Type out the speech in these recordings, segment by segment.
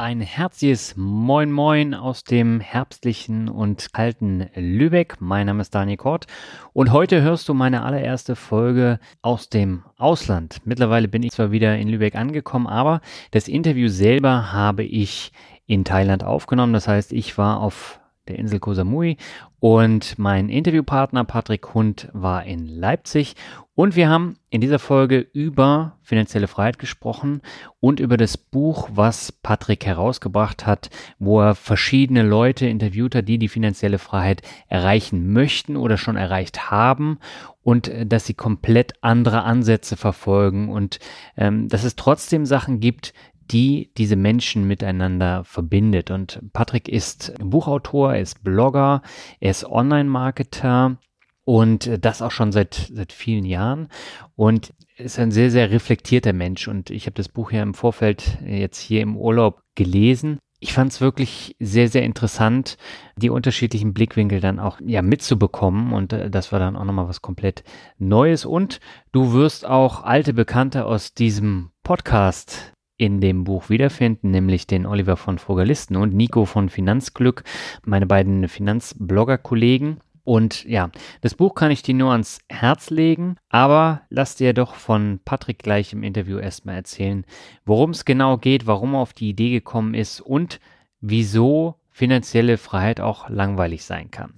Ein herzliches Moin Moin aus dem herbstlichen und kalten Lübeck. Mein Name ist Daniel Kort und heute hörst du meine allererste Folge aus dem Ausland. Mittlerweile bin ich zwar wieder in Lübeck angekommen, aber das Interview selber habe ich in Thailand aufgenommen. Das heißt, ich war auf der Insel Koh Samui. Und mein Interviewpartner Patrick Hund war in Leipzig. Und wir haben in dieser Folge über finanzielle Freiheit gesprochen und über das Buch, was Patrick herausgebracht hat, wo er verschiedene Leute interviewt hat, die die finanzielle Freiheit erreichen möchten oder schon erreicht haben und äh, dass sie komplett andere Ansätze verfolgen und ähm, dass es trotzdem Sachen gibt, die diese Menschen miteinander verbindet. Und Patrick ist Buchautor, er ist Blogger, er ist Online-Marketer und das auch schon seit, seit vielen Jahren und ist ein sehr, sehr reflektierter Mensch. Und ich habe das Buch ja im Vorfeld jetzt hier im Urlaub gelesen. Ich fand es wirklich sehr, sehr interessant, die unterschiedlichen Blickwinkel dann auch ja mitzubekommen. Und äh, das war dann auch nochmal was komplett Neues. Und du wirst auch alte Bekannte aus diesem Podcast in dem Buch wiederfinden, nämlich den Oliver von Frugalisten und Nico von Finanzglück, meine beiden Finanzblogger-Kollegen. Und ja, das Buch kann ich dir nur ans Herz legen, aber lass dir doch von Patrick gleich im Interview erstmal erzählen, worum es genau geht, warum er auf die Idee gekommen ist und wieso finanzielle Freiheit auch langweilig sein kann.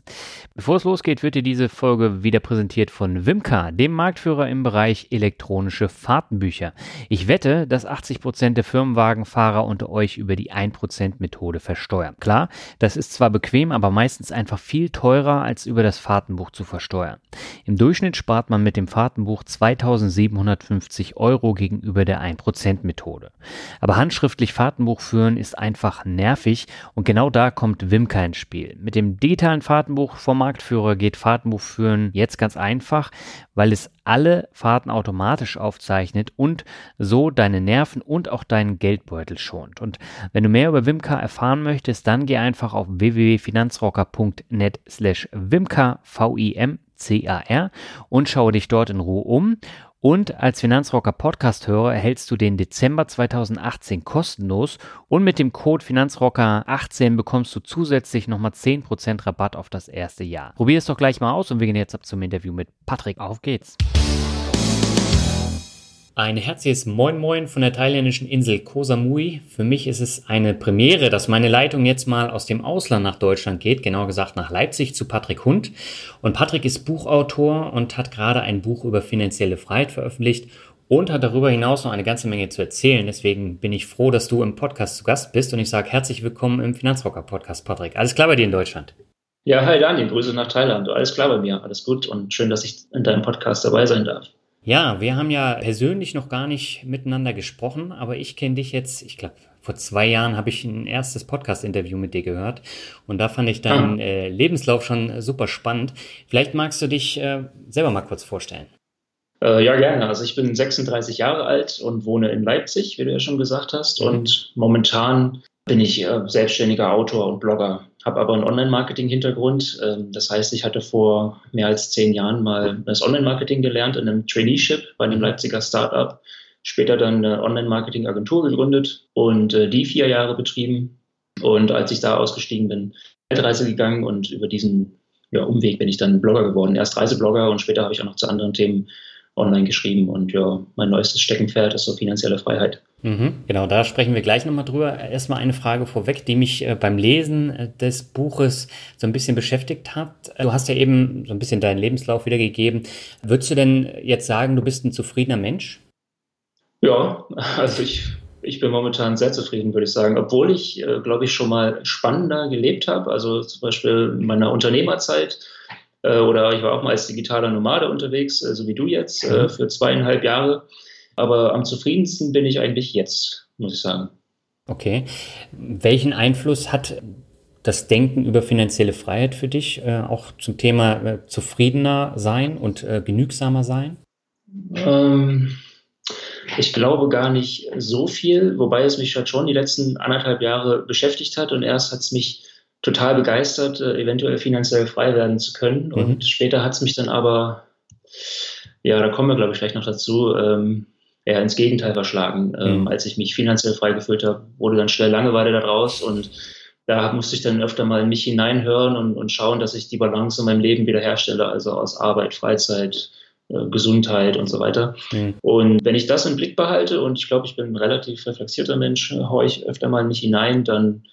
Bevor es losgeht, wird dir diese Folge wieder präsentiert von Wimka, dem Marktführer im Bereich elektronische Fahrtenbücher. Ich wette, dass 80% der Firmenwagenfahrer unter euch über die 1% Methode versteuern. Klar, das ist zwar bequem, aber meistens einfach viel teurer, als über das Fahrtenbuch zu versteuern. Im Durchschnitt spart man mit dem Fahrtenbuch 2750 Euro gegenüber der 1% Methode. Aber handschriftlich Fahrtenbuch führen ist einfach nervig und genau da kommt Wimka ins Spiel. Mit dem digitalen Fahrtenbuch vom Marktführer geht Fahrtenbuch führen jetzt ganz einfach, weil es alle Fahrten automatisch aufzeichnet und so deine Nerven und auch deinen Geldbeutel schont. Und wenn du mehr über Wimka erfahren möchtest, dann geh einfach auf www.finanzrocker.net slash Wimka, V-I-M-C-A-R und schaue dich dort in Ruhe um und als Finanzrocker Podcast-Hörer erhältst du den Dezember 2018 kostenlos und mit dem Code Finanzrocker18 bekommst du zusätzlich nochmal 10% Rabatt auf das erste Jahr. Probier es doch gleich mal aus und wir gehen jetzt ab zum Interview mit Patrick. Auf geht's! Ein herzliches Moin Moin von der thailändischen Insel Koh Samui. Für mich ist es eine Premiere, dass meine Leitung jetzt mal aus dem Ausland nach Deutschland geht, genauer gesagt nach Leipzig zu Patrick Hund. Und Patrick ist Buchautor und hat gerade ein Buch über finanzielle Freiheit veröffentlicht und hat darüber hinaus noch eine ganze Menge zu erzählen. Deswegen bin ich froh, dass du im Podcast zu Gast bist und ich sage herzlich willkommen im Finanzrocker Podcast, Patrick. Alles klar bei dir in Deutschland? Ja, hi Daniel, Grüße nach Thailand. Alles klar bei mir, alles gut und schön, dass ich in deinem Podcast dabei sein darf. Ja, wir haben ja persönlich noch gar nicht miteinander gesprochen, aber ich kenne dich jetzt, ich glaube, vor zwei Jahren habe ich ein erstes Podcast-Interview mit dir gehört und da fand ich deinen ah. äh, Lebenslauf schon super spannend. Vielleicht magst du dich äh, selber mal kurz vorstellen. Äh, ja, gerne. Also ich bin 36 Jahre alt und wohne in Leipzig, wie du ja schon gesagt hast. Mhm. Und momentan bin ich äh, selbstständiger Autor und Blogger habe aber einen Online-Marketing-Hintergrund. Ähm, das heißt, ich hatte vor mehr als zehn Jahren mal das Online-Marketing gelernt in einem Traineeship bei einem Leipziger Startup. Später dann eine Online-Marketing-Agentur gegründet und äh, die vier Jahre betrieben. Und als ich da ausgestiegen bin, Weltreise gegangen und über diesen ja, Umweg bin ich dann Blogger geworden. Erst Reiseblogger und später habe ich auch noch zu anderen Themen online geschrieben. Und ja, mein neuestes Steckenpferd ist so finanzielle Freiheit. Mhm, genau, da sprechen wir gleich nochmal drüber. Erstmal eine Frage vorweg, die mich äh, beim Lesen äh, des Buches so ein bisschen beschäftigt hat. Du hast ja eben so ein bisschen deinen Lebenslauf wiedergegeben. Würdest du denn jetzt sagen, du bist ein zufriedener Mensch? Ja, also ich, ich bin momentan sehr zufrieden, würde ich sagen. Obwohl ich, äh, glaube ich, schon mal spannender gelebt habe. Also zum Beispiel in meiner Unternehmerzeit äh, oder ich war auch mal als digitaler Nomade unterwegs, äh, so wie du jetzt, äh, mhm. für zweieinhalb Jahre. Aber am zufriedensten bin ich eigentlich jetzt, muss ich sagen. Okay. Welchen Einfluss hat das Denken über finanzielle Freiheit für dich äh, auch zum Thema äh, zufriedener sein und genügsamer sein? Ähm, ich glaube gar nicht so viel, wobei es mich halt schon die letzten anderthalb Jahre beschäftigt hat und erst hat es mich total begeistert, äh, eventuell finanziell frei werden zu können. Mhm. Und später hat es mich dann aber, ja, da kommen wir, glaube ich, gleich noch dazu, ähm, eher ins Gegenteil verschlagen. Ähm, mhm. Als ich mich finanziell frei gefühlt habe, wurde dann schnell Langeweile daraus und da musste ich dann öfter mal in mich hineinhören und, und schauen, dass ich die Balance in meinem Leben wiederherstelle, also aus Arbeit, Freizeit, äh, Gesundheit und so weiter. Mhm. Und wenn ich das im Blick behalte und ich glaube, ich bin ein relativ reflektierter Mensch, haue ich öfter mal nicht hinein, dann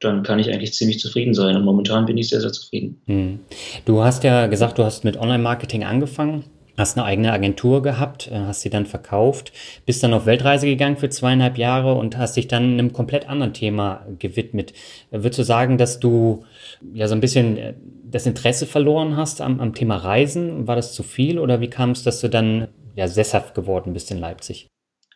dann kann ich eigentlich ziemlich zufrieden sein. Und momentan bin ich sehr, sehr zufrieden. Hm. Du hast ja gesagt, du hast mit Online-Marketing angefangen, hast eine eigene Agentur gehabt, äh, hast sie dann verkauft, bist dann auf Weltreise gegangen für zweieinhalb Jahre und hast dich dann einem komplett anderen Thema gewidmet. Würdest du sagen, dass du ja so ein bisschen äh, das Interesse verloren hast am, am Thema Reisen? War das zu viel oder wie kam es, dass du dann ja sesshaft geworden bist in Leipzig?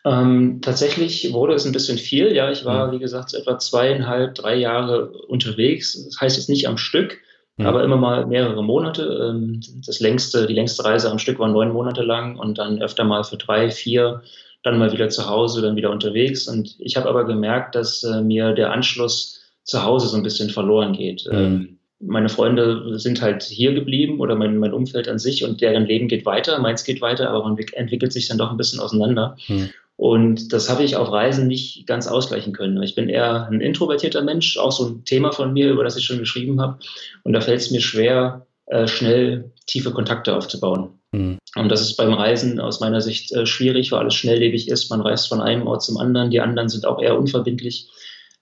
Ähm, tatsächlich wurde es ein bisschen viel. Ja, ich war, mhm. wie gesagt, etwa zweieinhalb, drei Jahre unterwegs. Das heißt jetzt nicht am Stück, mhm. aber immer mal mehrere Monate. Ähm, das längste, die längste Reise am Stück war neun Monate lang und dann öfter mal für drei, vier, dann mal wieder zu Hause, dann wieder unterwegs. Und ich habe aber gemerkt, dass äh, mir der Anschluss zu Hause so ein bisschen verloren geht. Mhm. Ähm, meine Freunde sind halt hier geblieben oder mein, mein Umfeld an sich und deren Leben geht weiter, meins geht weiter, aber man entwickelt sich dann doch ein bisschen auseinander. Mhm. Und das habe ich auf Reisen nicht ganz ausgleichen können. Ich bin eher ein introvertierter Mensch, auch so ein Thema von mir, über das ich schon geschrieben habe. Und da fällt es mir schwer, äh, schnell tiefe Kontakte aufzubauen. Mhm. Und das ist beim Reisen aus meiner Sicht äh, schwierig, weil alles schnelllebig ist. Man reist von einem Ort zum anderen. Die anderen sind auch eher unverbindlich.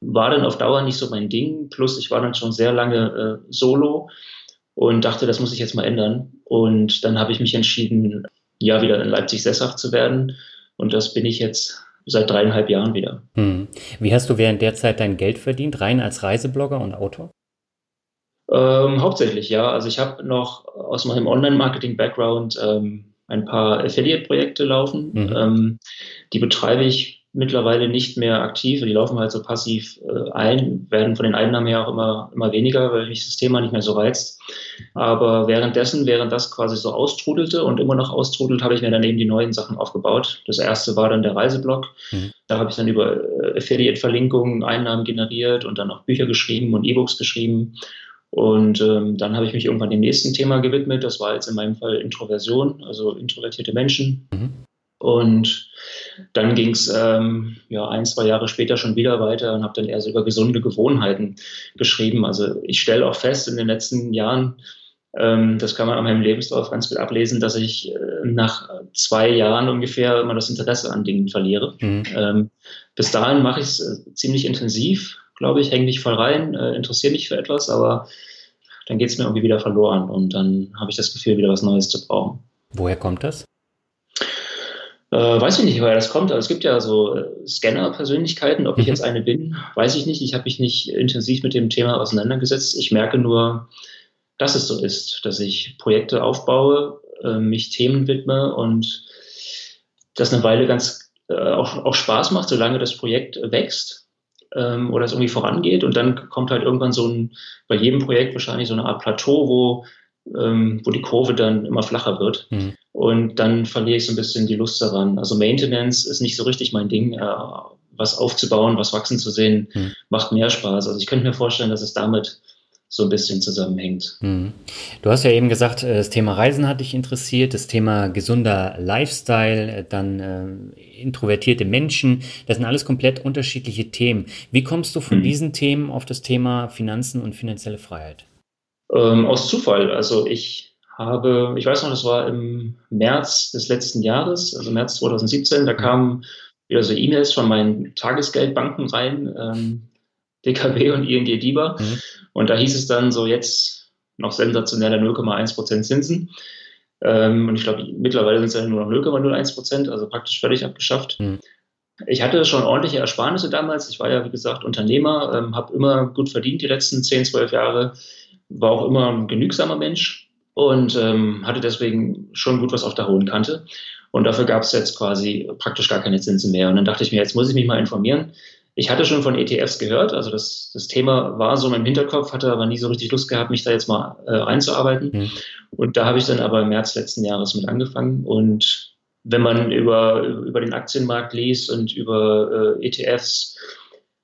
War dann auf Dauer nicht so mein Ding. Plus, ich war dann schon sehr lange äh, solo und dachte, das muss ich jetzt mal ändern. Und dann habe ich mich entschieden, ja, wieder in Leipzig sesshaft zu werden und das bin ich jetzt seit dreieinhalb Jahren wieder. Hm. Wie hast du während der Zeit dein Geld verdient, rein als Reiseblogger und Autor? Ähm, hauptsächlich, ja. Also ich habe noch aus meinem Online-Marketing-Background ähm, ein paar Affiliate-Projekte laufen. Mhm. Ähm, die betreibe ich mittlerweile nicht mehr aktiv. Die laufen halt so passiv äh, ein, werden von den Einnahmen her auch immer, immer weniger, weil mich das Thema nicht mehr so reizt. Aber währenddessen, während das quasi so austrudelte und immer noch austrudelt, habe ich mir dann eben die neuen Sachen aufgebaut. Das erste war dann der Reiseblog. Mhm. Da habe ich dann über äh, Affiliate-Verlinkungen Einnahmen generiert und dann auch Bücher geschrieben und E-Books geschrieben. Und ähm, dann habe ich mich irgendwann dem nächsten Thema gewidmet. Das war jetzt in meinem Fall Introversion, also introvertierte Menschen. Mhm. Und dann ging es ähm, ja, ein, zwei Jahre später schon wieder weiter und habe dann eher so über gesunde Gewohnheiten geschrieben. Also ich stelle auch fest in den letzten Jahren, ähm, das kann man an meinem Lebenslauf ganz gut ablesen, dass ich äh, nach zwei Jahren ungefähr immer das Interesse an Dingen verliere. Mhm. Ähm, bis dahin mache ich es äh, ziemlich intensiv, glaube ich, hänge mich voll rein, äh, interessiere mich für etwas, aber dann geht es mir irgendwie wieder verloren und dann habe ich das Gefühl, wieder was Neues zu brauchen. Woher kommt das? Äh, weiß ich nicht, woher das kommt. Also es gibt ja so äh, Scanner-Persönlichkeiten. Ob ich mhm. jetzt eine bin, weiß ich nicht. Ich habe mich nicht intensiv mit dem Thema auseinandergesetzt. Ich merke nur, dass es so ist, dass ich Projekte aufbaue, äh, mich Themen widme und das eine Weile ganz äh, auch, auch Spaß macht, solange das Projekt wächst ähm, oder es irgendwie vorangeht. Und dann kommt halt irgendwann so ein, bei jedem Projekt wahrscheinlich so eine Art Plateau, wo ähm, wo die Kurve dann immer flacher wird. Mhm. Und dann verliere ich so ein bisschen die Lust daran. Also Maintenance ist nicht so richtig mein Ding. Äh, was aufzubauen, was wachsen zu sehen, mhm. macht mehr Spaß. Also ich könnte mir vorstellen, dass es damit so ein bisschen zusammenhängt. Mhm. Du hast ja eben gesagt, äh, das Thema Reisen hat dich interessiert, das Thema gesunder Lifestyle, äh, dann äh, introvertierte Menschen, das sind alles komplett unterschiedliche Themen. Wie kommst du von mhm. diesen Themen auf das Thema Finanzen und finanzielle Freiheit? Ähm, aus Zufall. Also ich habe, ich weiß noch, das war im März des letzten Jahres, also März 2017, da mhm. kamen wieder so E-Mails von meinen Tagesgeldbanken rein, ähm, DKB und ING DIBA. Mhm. Und da hieß es dann so jetzt noch sensationelle 0,1 Prozent Zinsen. Ähm, und ich glaube, mittlerweile sind es ja nur noch 0,01 Prozent, also praktisch völlig abgeschafft. Mhm. Ich hatte schon ordentliche Ersparnisse damals. Ich war ja, wie gesagt, Unternehmer, ähm, habe immer gut verdient die letzten 10, 12 Jahre, war auch immer ein genügsamer Mensch und ähm, hatte deswegen schon gut was auf der hohen Kante. Und dafür gab es jetzt quasi praktisch gar keine Zinsen mehr. Und dann dachte ich mir, jetzt muss ich mich mal informieren. Ich hatte schon von ETFs gehört, also das, das Thema war so im Hinterkopf, hatte aber nie so richtig Lust gehabt, mich da jetzt mal äh, einzuarbeiten. Mhm. Und da habe ich dann aber im März letzten Jahres mit angefangen und wenn man über, über den Aktienmarkt liest und über äh, ETFs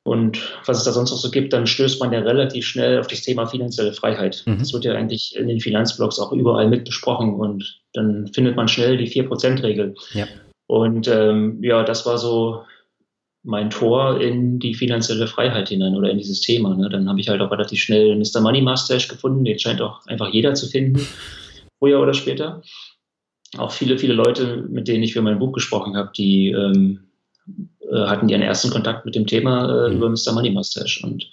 und was es da sonst noch so gibt, dann stößt man ja relativ schnell auf das Thema finanzielle Freiheit. Mhm. Das wird ja eigentlich in den Finanzblogs auch überall mit besprochen und dann findet man schnell die 4%-Regel. Ja. Und ähm, ja, das war so mein Tor in die finanzielle Freiheit hinein oder in dieses Thema. Ne? Dann habe ich halt auch relativ schnell Mr. Money Mustache gefunden. Den scheint auch einfach jeder zu finden, früher oder später auch viele, viele Leute, mit denen ich für mein Buch gesprochen habe, die ähm, äh, hatten ihren ersten Kontakt mit dem Thema äh, mhm. über Mr. Money Mustache. Und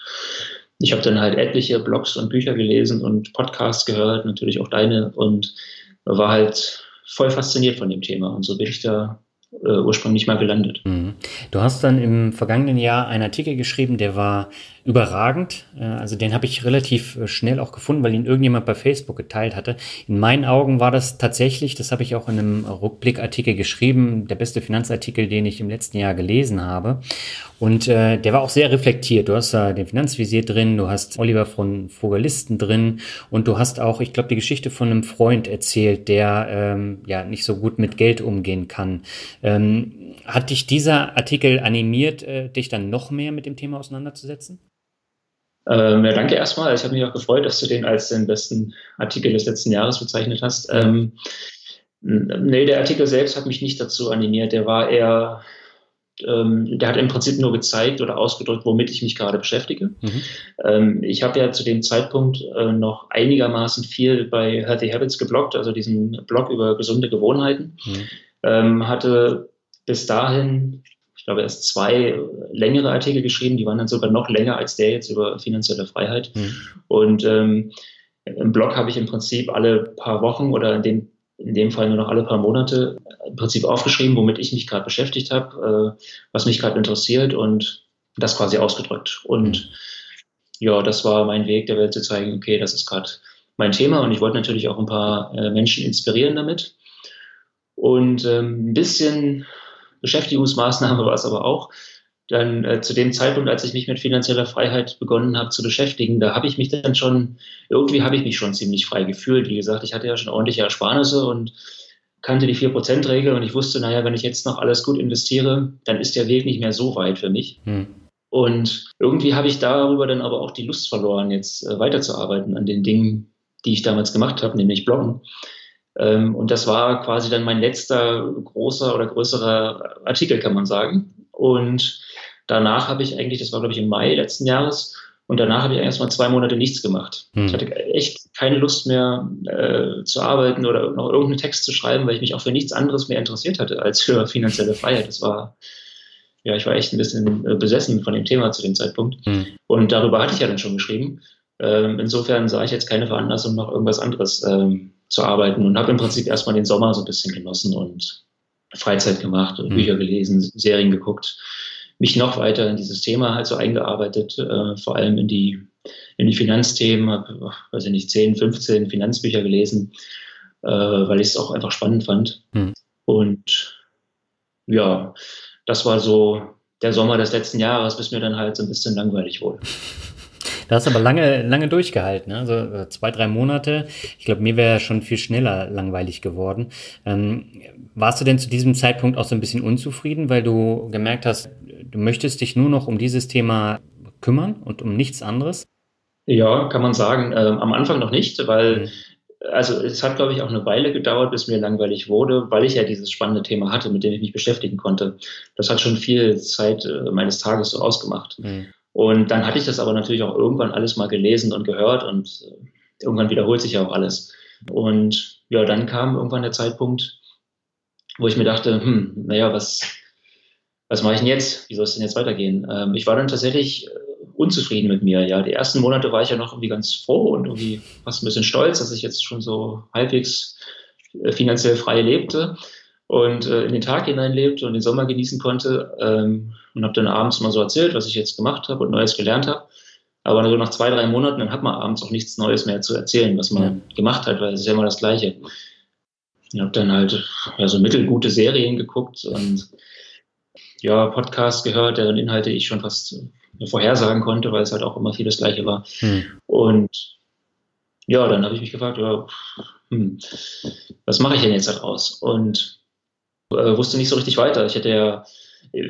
ich habe dann halt etliche Blogs und Bücher gelesen und Podcasts gehört, natürlich auch deine, und war halt voll fasziniert von dem Thema. Und so bin ich da äh, ursprünglich mal gelandet. Mhm. Du hast dann im vergangenen Jahr einen Artikel geschrieben, der war überragend. Äh, also den habe ich relativ äh, schnell auch gefunden, weil ihn irgendjemand bei Facebook geteilt hatte. In meinen Augen war das tatsächlich, das habe ich auch in einem Rückblickartikel geschrieben, der beste Finanzartikel, den ich im letzten Jahr gelesen habe. Und äh, der war auch sehr reflektiert. Du hast da den Finanzvisier drin, du hast Oliver von Vogelisten drin und du hast auch, ich glaube, die Geschichte von einem Freund erzählt, der ähm, ja nicht so gut mit Geld umgehen kann. Ähm, hat dich dieser Artikel animiert, äh, dich dann noch mehr mit dem Thema auseinanderzusetzen? Ähm, ja, danke erstmal. Ich habe mich auch gefreut, dass du den als den besten Artikel des letzten Jahres bezeichnet hast. Ähm, nee, der Artikel selbst hat mich nicht dazu animiert. Der war eher, ähm, der hat im Prinzip nur gezeigt oder ausgedrückt, womit ich mich gerade beschäftige. Mhm. Ähm, ich habe ja zu dem Zeitpunkt äh, noch einigermaßen viel bei Healthy Habits geblockt, also diesen Blog über gesunde Gewohnheiten. Mhm. Ähm, hatte bis dahin glaube, erst zwei längere Artikel geschrieben, die waren dann sogar noch länger als der jetzt über finanzielle Freiheit. Mhm. Und ähm, im Blog habe ich im Prinzip alle paar Wochen oder in dem, in dem Fall nur noch alle paar Monate im Prinzip aufgeschrieben, womit ich mich gerade beschäftigt habe, äh, was mich gerade interessiert und das quasi ausgedrückt. Und mhm. ja, das war mein Weg, der Welt zu zeigen, okay, das ist gerade mein Thema und ich wollte natürlich auch ein paar äh, Menschen inspirieren damit. Und ähm, ein bisschen Beschäftigungsmaßnahme war es aber auch. Dann äh, zu dem Zeitpunkt, als ich mich mit finanzieller Freiheit begonnen habe zu beschäftigen, da habe ich mich dann schon, irgendwie habe ich mich schon ziemlich frei gefühlt. Wie gesagt, ich hatte ja schon ordentliche Ersparnisse und kannte die 4%-Regel und ich wusste, naja, wenn ich jetzt noch alles gut investiere, dann ist der Weg nicht mehr so weit für mich. Hm. Und irgendwie habe ich darüber dann aber auch die Lust verloren, jetzt äh, weiterzuarbeiten an den Dingen, die ich damals gemacht habe, nämlich Bloggen. Ähm, und das war quasi dann mein letzter großer oder größerer Artikel, kann man sagen. Und danach habe ich eigentlich, das war glaube ich im Mai letzten Jahres, und danach habe ich erstmal zwei Monate nichts gemacht. Hm. Ich hatte echt keine Lust mehr äh, zu arbeiten oder noch irgendeinen Text zu schreiben, weil ich mich auch für nichts anderes mehr interessiert hatte als für finanzielle Freiheit. Das war, ja, ich war echt ein bisschen äh, besessen von dem Thema zu dem Zeitpunkt. Hm. Und darüber hatte ich ja dann schon geschrieben. Ähm, insofern sah ich jetzt keine Veranlassung, noch irgendwas anderes ähm, zu arbeiten und habe im Prinzip erstmal den Sommer so ein bisschen genossen und Freizeit gemacht, mhm. Bücher gelesen, Serien geguckt, mich noch weiter in dieses Thema halt so eingearbeitet, äh, vor allem in die, in die Finanzthemen, habe, weiß ich nicht, 10, 15 Finanzbücher gelesen, äh, weil ich es auch einfach spannend fand. Mhm. Und ja, das war so der Sommer des letzten Jahres, bis mir dann halt so ein bisschen langweilig wurde. Da hast du aber lange, lange durchgehalten, ne? also äh, zwei, drei Monate. Ich glaube, mir wäre schon viel schneller langweilig geworden. Ähm, warst du denn zu diesem Zeitpunkt auch so ein bisschen unzufrieden, weil du gemerkt hast, du möchtest dich nur noch um dieses Thema kümmern und um nichts anderes? Ja, kann man sagen. Ähm, am Anfang noch nicht, weil mhm also es hat, glaube ich, auch eine Weile gedauert, bis mir langweilig wurde, weil ich ja dieses spannende Thema hatte, mit dem ich mich beschäftigen konnte. Das hat schon viel Zeit äh, meines Tages so ausgemacht. Mhm. Und dann hatte ich das aber natürlich auch irgendwann alles mal gelesen und gehört und äh, irgendwann wiederholt sich ja auch alles. Und ja, dann kam irgendwann der Zeitpunkt, wo ich mir dachte, hm, naja, was, was mache ich denn jetzt? Wie soll es denn jetzt weitergehen? Ähm, ich war dann tatsächlich äh, unzufrieden mit mir. Ja, die ersten Monate war ich ja noch irgendwie ganz froh und irgendwie fast ein bisschen stolz, dass ich jetzt schon so halbwegs äh, finanziell frei lebte und äh, in den Tag hinein lebte und den Sommer genießen konnte ähm, und habe dann abends mal so erzählt, was ich jetzt gemacht habe und Neues gelernt habe. Aber so nach zwei, drei Monaten, dann hat man abends auch nichts Neues mehr zu erzählen, was man ja. gemacht hat, weil es ist ja immer das Gleiche. Ich habe dann halt ja, so mittelgute Serien geguckt und ja, Podcasts gehört, deren Inhalte ich schon fast vorhersagen konnte, weil es halt auch immer viel das Gleiche war. Hm. Und ja, dann habe ich mich gefragt, ja, hm, was mache ich denn jetzt daraus? Und äh, wusste nicht so richtig weiter. Ich hätte ja,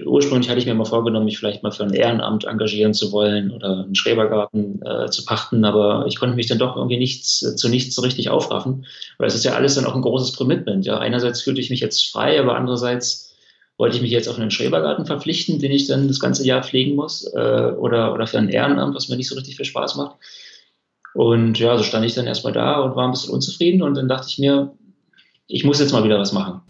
ursprünglich hatte ich mir mal vorgenommen, mich vielleicht mal für ein Ehrenamt engagieren zu wollen oder einen Schrebergarten äh, zu pachten, aber ich konnte mich dann doch irgendwie nichts, zu nichts so richtig aufraffen, weil es ist ja alles dann auch ein großes Commitment. Ja, einerseits fühlte ich mich jetzt frei, aber andererseits wollte ich mich jetzt auf einen Schrebergarten verpflichten, den ich dann das ganze Jahr pflegen muss, äh, oder, oder für ein Ehrenamt, was mir nicht so richtig viel Spaß macht. Und ja, so stand ich dann erstmal da und war ein bisschen unzufrieden und dann dachte ich mir, ich muss jetzt mal wieder was machen.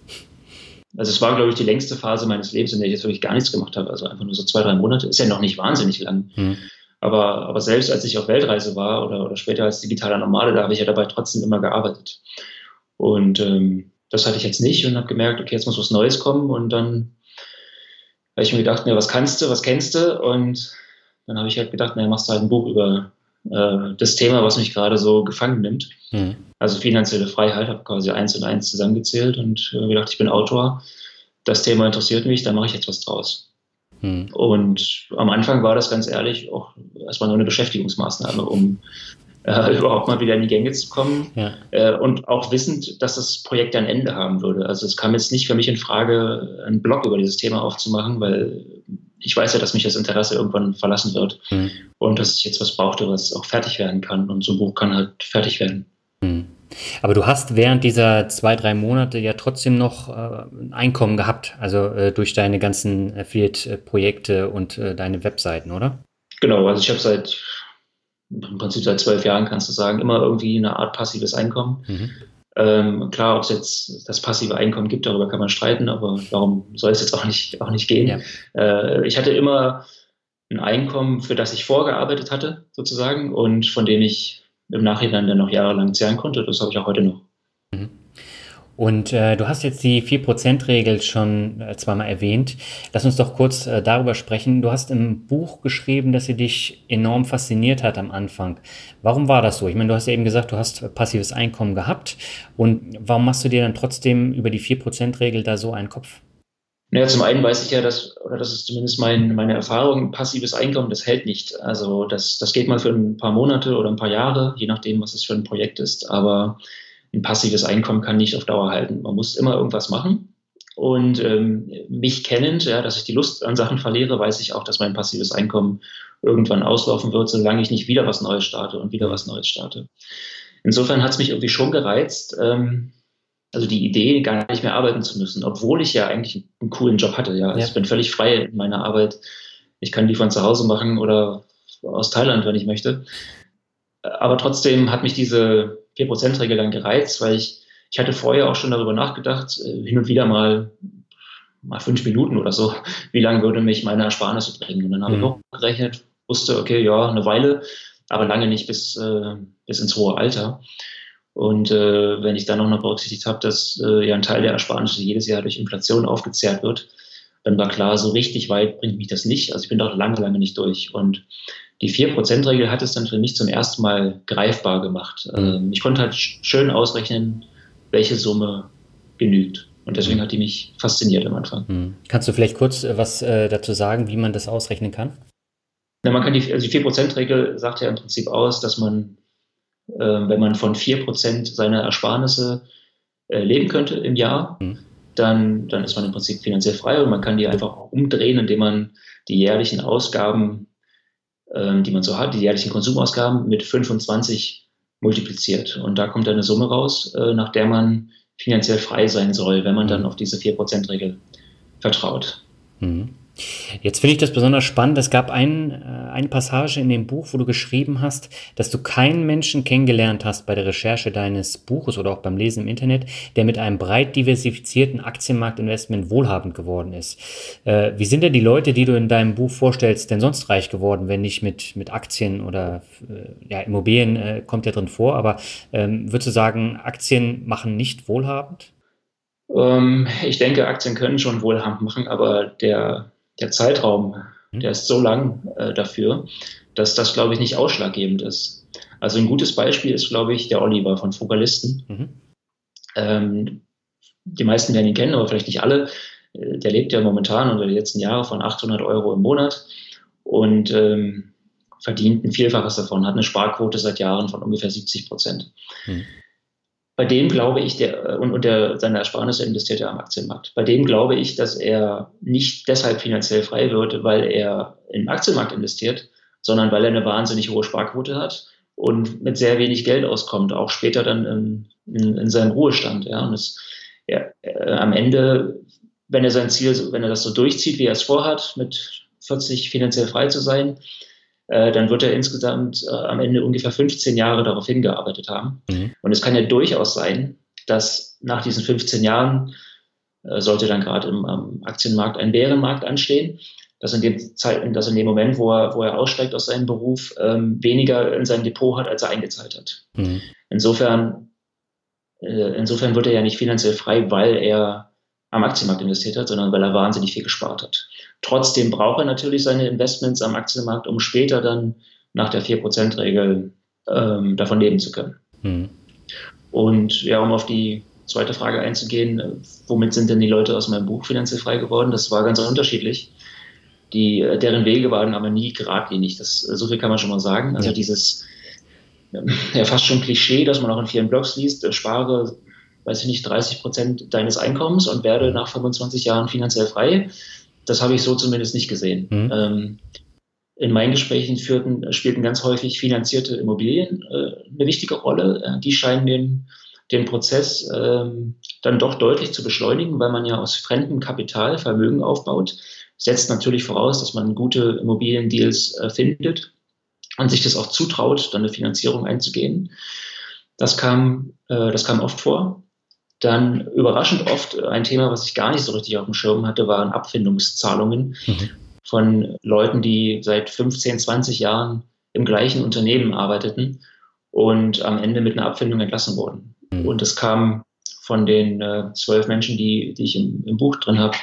Also es war, glaube ich, die längste Phase meines Lebens, in der ich jetzt wirklich gar nichts gemacht habe. Also einfach nur so zwei, drei Monate. Ist ja noch nicht wahnsinnig lang. Mhm. Aber, aber selbst als ich auf Weltreise war oder, oder später als digitaler Normale, da habe ich ja dabei trotzdem immer gearbeitet. Und ähm, das hatte ich jetzt nicht und habe gemerkt, okay, jetzt muss was Neues kommen. Und dann habe ich mir gedacht, ja, was kannst du, was kennst du? Und dann habe ich halt gedacht, naja, machst du halt ein Buch über äh, das Thema, was mich gerade so gefangen nimmt. Mhm. Also finanzielle Freiheit, habe quasi eins und eins zusammengezählt und äh, gedacht, ich bin Autor. Das Thema interessiert mich, da mache ich jetzt was draus. Mhm. Und am Anfang war das ganz ehrlich auch erstmal nur eine Beschäftigungsmaßnahme, um äh, überhaupt mal wieder in die Gänge zu kommen ja. äh, und auch wissend, dass das Projekt ein Ende haben würde. Also es kam jetzt nicht für mich in Frage, einen Blog über dieses Thema aufzumachen, weil ich weiß ja, dass mich das Interesse irgendwann verlassen wird mhm. und dass ich jetzt was brauchte, was auch fertig werden kann und so ein Buch kann halt fertig werden. Mhm. Aber du hast während dieser zwei, drei Monate ja trotzdem noch äh, ein Einkommen gehabt, also äh, durch deine ganzen Affiliate-Projekte und äh, deine Webseiten, oder? Genau, also ich habe seit im Prinzip seit zwölf Jahren kannst du sagen, immer irgendwie eine Art passives Einkommen. Mhm. Ähm, klar, ob es jetzt das passive Einkommen gibt, darüber kann man streiten, aber darum soll es jetzt auch nicht, auch nicht gehen. Ja. Äh, ich hatte immer ein Einkommen, für das ich vorgearbeitet hatte, sozusagen, und von dem ich im Nachhinein dann noch jahrelang zehren konnte. Das habe ich auch heute noch. Und äh, du hast jetzt die 4%-Regel schon äh, zweimal erwähnt. Lass uns doch kurz äh, darüber sprechen. Du hast im Buch geschrieben, dass sie dich enorm fasziniert hat am Anfang. Warum war das so? Ich meine, du hast ja eben gesagt, du hast passives Einkommen gehabt. Und warum machst du dir dann trotzdem über die 4%-Regel da so einen Kopf? Naja, zum einen weiß ich ja, dass, oder das ist zumindest mein, meine Erfahrung, passives Einkommen, das hält nicht. Also das, das geht mal für ein paar Monate oder ein paar Jahre, je nachdem, was es für ein Projekt ist. Aber ein passives Einkommen kann nicht auf Dauer halten. Man muss immer irgendwas machen. Und ähm, mich kennend, ja, dass ich die Lust an Sachen verliere, weiß ich auch, dass mein passives Einkommen irgendwann auslaufen wird, solange ich nicht wieder was Neues starte und wieder was Neues starte. Insofern hat es mich irgendwie schon gereizt, ähm, also die Idee, gar nicht mehr arbeiten zu müssen, obwohl ich ja eigentlich einen coolen Job hatte. Ja, also ja. ich bin völlig frei in meiner Arbeit. Ich kann die von zu Hause machen oder aus Thailand, wenn ich möchte. Aber trotzdem hat mich diese 4%-Regel dann gereizt, weil ich, ich hatte vorher auch schon darüber nachgedacht, äh, hin und wieder mal, mal fünf Minuten oder so, wie lange würde mich meine Ersparnisse bringen. Und dann habe mhm. ich hochgerechnet, wusste, okay, ja, eine Weile, aber lange nicht bis, äh, bis ins hohe Alter. Und äh, wenn ich dann auch noch berücksichtigt habe, dass äh, ja ein Teil der Ersparnisse jedes Jahr durch Inflation aufgezehrt wird, dann war klar, so richtig weit bringt mich das nicht. Also ich bin doch lange, lange nicht durch. Und die 4%-Regel hat es dann für mich zum ersten Mal greifbar gemacht. Mhm. Ähm, ich konnte halt schön ausrechnen, welche Summe genügt. Und deswegen mhm. hat die mich fasziniert am Anfang. Mhm. Kannst du vielleicht kurz äh, was äh, dazu sagen, wie man das ausrechnen kann? Na, man kann die, also die 4%-Regel sagt ja im Prinzip aus, dass man, äh, wenn man von 4% seiner Ersparnisse äh, leben könnte im Jahr, mhm. dann, dann ist man im Prinzip finanziell frei und man kann die einfach umdrehen, indem man die jährlichen Ausgaben ähm, die man so hat, die jährlichen Konsumausgaben mit 25 multipliziert. Und da kommt dann eine Summe raus, äh, nach der man finanziell frei sein soll, wenn man dann auf diese 4%-Regel vertraut. Mhm. Jetzt finde ich das besonders spannend. Es gab ein, äh, eine Passage in dem Buch, wo du geschrieben hast, dass du keinen Menschen kennengelernt hast bei der Recherche deines Buches oder auch beim Lesen im Internet, der mit einem breit diversifizierten Aktienmarktinvestment wohlhabend geworden ist. Äh, wie sind denn die Leute, die du in deinem Buch vorstellst, denn sonst reich geworden, wenn nicht mit, mit Aktien oder äh, ja, Immobilien äh, kommt ja drin vor, aber ähm, würdest du sagen, Aktien machen nicht wohlhabend? Ähm, ich denke, Aktien können schon wohlhabend machen, aber der der Zeitraum, mhm. der ist so lang äh, dafür, dass das, glaube ich, nicht ausschlaggebend ist. Also ein gutes Beispiel ist, glaube ich, der Oliver von Fugalisten. Mhm. Ähm, die meisten werden ihn kennen, aber vielleicht nicht alle. Äh, der lebt ja momentan unter den letzten Jahren von 800 Euro im Monat und ähm, verdient ein Vielfaches davon, hat eine Sparquote seit Jahren von ungefähr 70 Prozent. Mhm. Bei dem glaube ich, der, äh, und, und der, seine Ersparnisse investiert er am Aktienmarkt. Bei dem glaube ich, dass er nicht deshalb finanziell frei wird, weil er im Aktienmarkt investiert, sondern weil er eine wahnsinnig hohe Sparquote hat und mit sehr wenig Geld auskommt, auch später dann in, in, in seinem Ruhestand. Ja. Und es, er, äh, am Ende, wenn er sein Ziel, wenn er das so durchzieht, wie er es vorhat, mit 40 finanziell frei zu sein, äh, dann wird er insgesamt äh, am Ende ungefähr 15 Jahre darauf hingearbeitet haben. Mhm. Und es kann ja durchaus sein, dass nach diesen 15 Jahren äh, sollte dann gerade im am Aktienmarkt ein Bärenmarkt anstehen, dass in dem Zeit, dass in dem Moment, wo er, wo er aussteigt aus seinem Beruf, ähm, weniger in seinem Depot hat, als er eingezahlt hat. Mhm. Insofern, äh, insofern wird er ja nicht finanziell frei, weil er am Aktienmarkt investiert hat, sondern weil er wahnsinnig viel gespart hat. Trotzdem braucht er natürlich seine Investments am Aktienmarkt, um später dann nach der 4%-Regel ähm, davon leben zu können. Mhm. Und ja, um auf die zweite Frage einzugehen, äh, womit sind denn die Leute aus meinem Buch finanziell frei geworden? Das war ganz unterschiedlich. Die, äh, deren Wege waren aber nie geradlinig. Das, äh, so viel kann man schon mal sagen. Also ja. dieses ja, fast schon Klischee, dass man auch in vielen Blogs liest, spare, weiß ich nicht, 30 Prozent deines Einkommens und werde nach 25 Jahren finanziell frei das habe ich so zumindest nicht gesehen. Mhm. Ähm, in meinen Gesprächen führten, spielten ganz häufig finanzierte Immobilien äh, eine wichtige Rolle. Äh, die scheinen den, den Prozess ähm, dann doch deutlich zu beschleunigen, weil man ja aus fremdem Kapital Vermögen aufbaut. Setzt natürlich voraus, dass man gute Immobiliendeals äh, findet und sich das auch zutraut, dann eine Finanzierung einzugehen. Das kam, äh, das kam oft vor. Dann überraschend oft äh, ein Thema, was ich gar nicht so richtig auf dem Schirm hatte, waren Abfindungszahlungen mhm. von Leuten, die seit 15, 20 Jahren im gleichen Unternehmen arbeiteten und am Ende mit einer Abfindung entlassen wurden. Mhm. Und es kam von den äh, zwölf Menschen, die, die ich im, im Buch drin habe,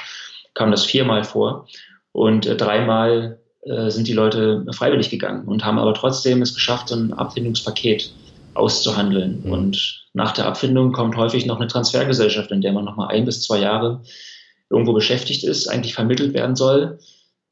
kam das viermal vor. Und äh, dreimal äh, sind die Leute freiwillig gegangen und haben aber trotzdem es geschafft, so ein Abfindungspaket auszuhandeln. Mhm. Und nach der Abfindung kommt häufig noch eine Transfergesellschaft, in der man nochmal ein bis zwei Jahre irgendwo beschäftigt ist, eigentlich vermittelt werden soll.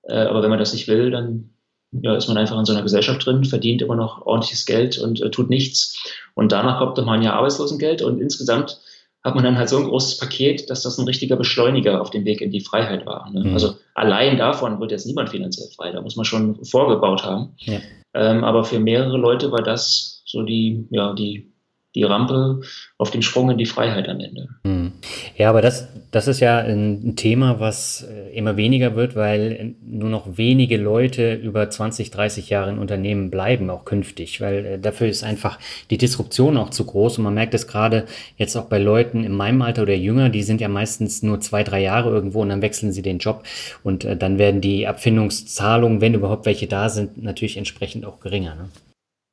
Äh, aber wenn man das nicht will, dann ja, ist man einfach in so einer Gesellschaft drin, verdient immer noch ordentliches Geld und äh, tut nichts. Und danach kommt dann mal ein Jahr Arbeitslosengeld und insgesamt hat man dann halt so ein großes Paket, dass das ein richtiger Beschleuniger auf dem Weg in die Freiheit war. Ne? Mhm. Also allein davon wird jetzt niemand finanziell frei. Da muss man schon vorgebaut haben. Ja. Ähm, aber für mehrere Leute war das so die, ja, die, die Rampe auf dem Sprung in die Freiheit am Ende. Hm. Ja, aber das, das ist ja ein Thema, was äh, immer weniger wird, weil nur noch wenige Leute über 20, 30 Jahre in Unternehmen bleiben, auch künftig, weil äh, dafür ist einfach die Disruption auch zu groß und man merkt es gerade jetzt auch bei Leuten in meinem Alter oder jünger, die sind ja meistens nur zwei, drei Jahre irgendwo und dann wechseln sie den Job und äh, dann werden die Abfindungszahlungen, wenn überhaupt welche da sind, natürlich entsprechend auch geringer. Ne?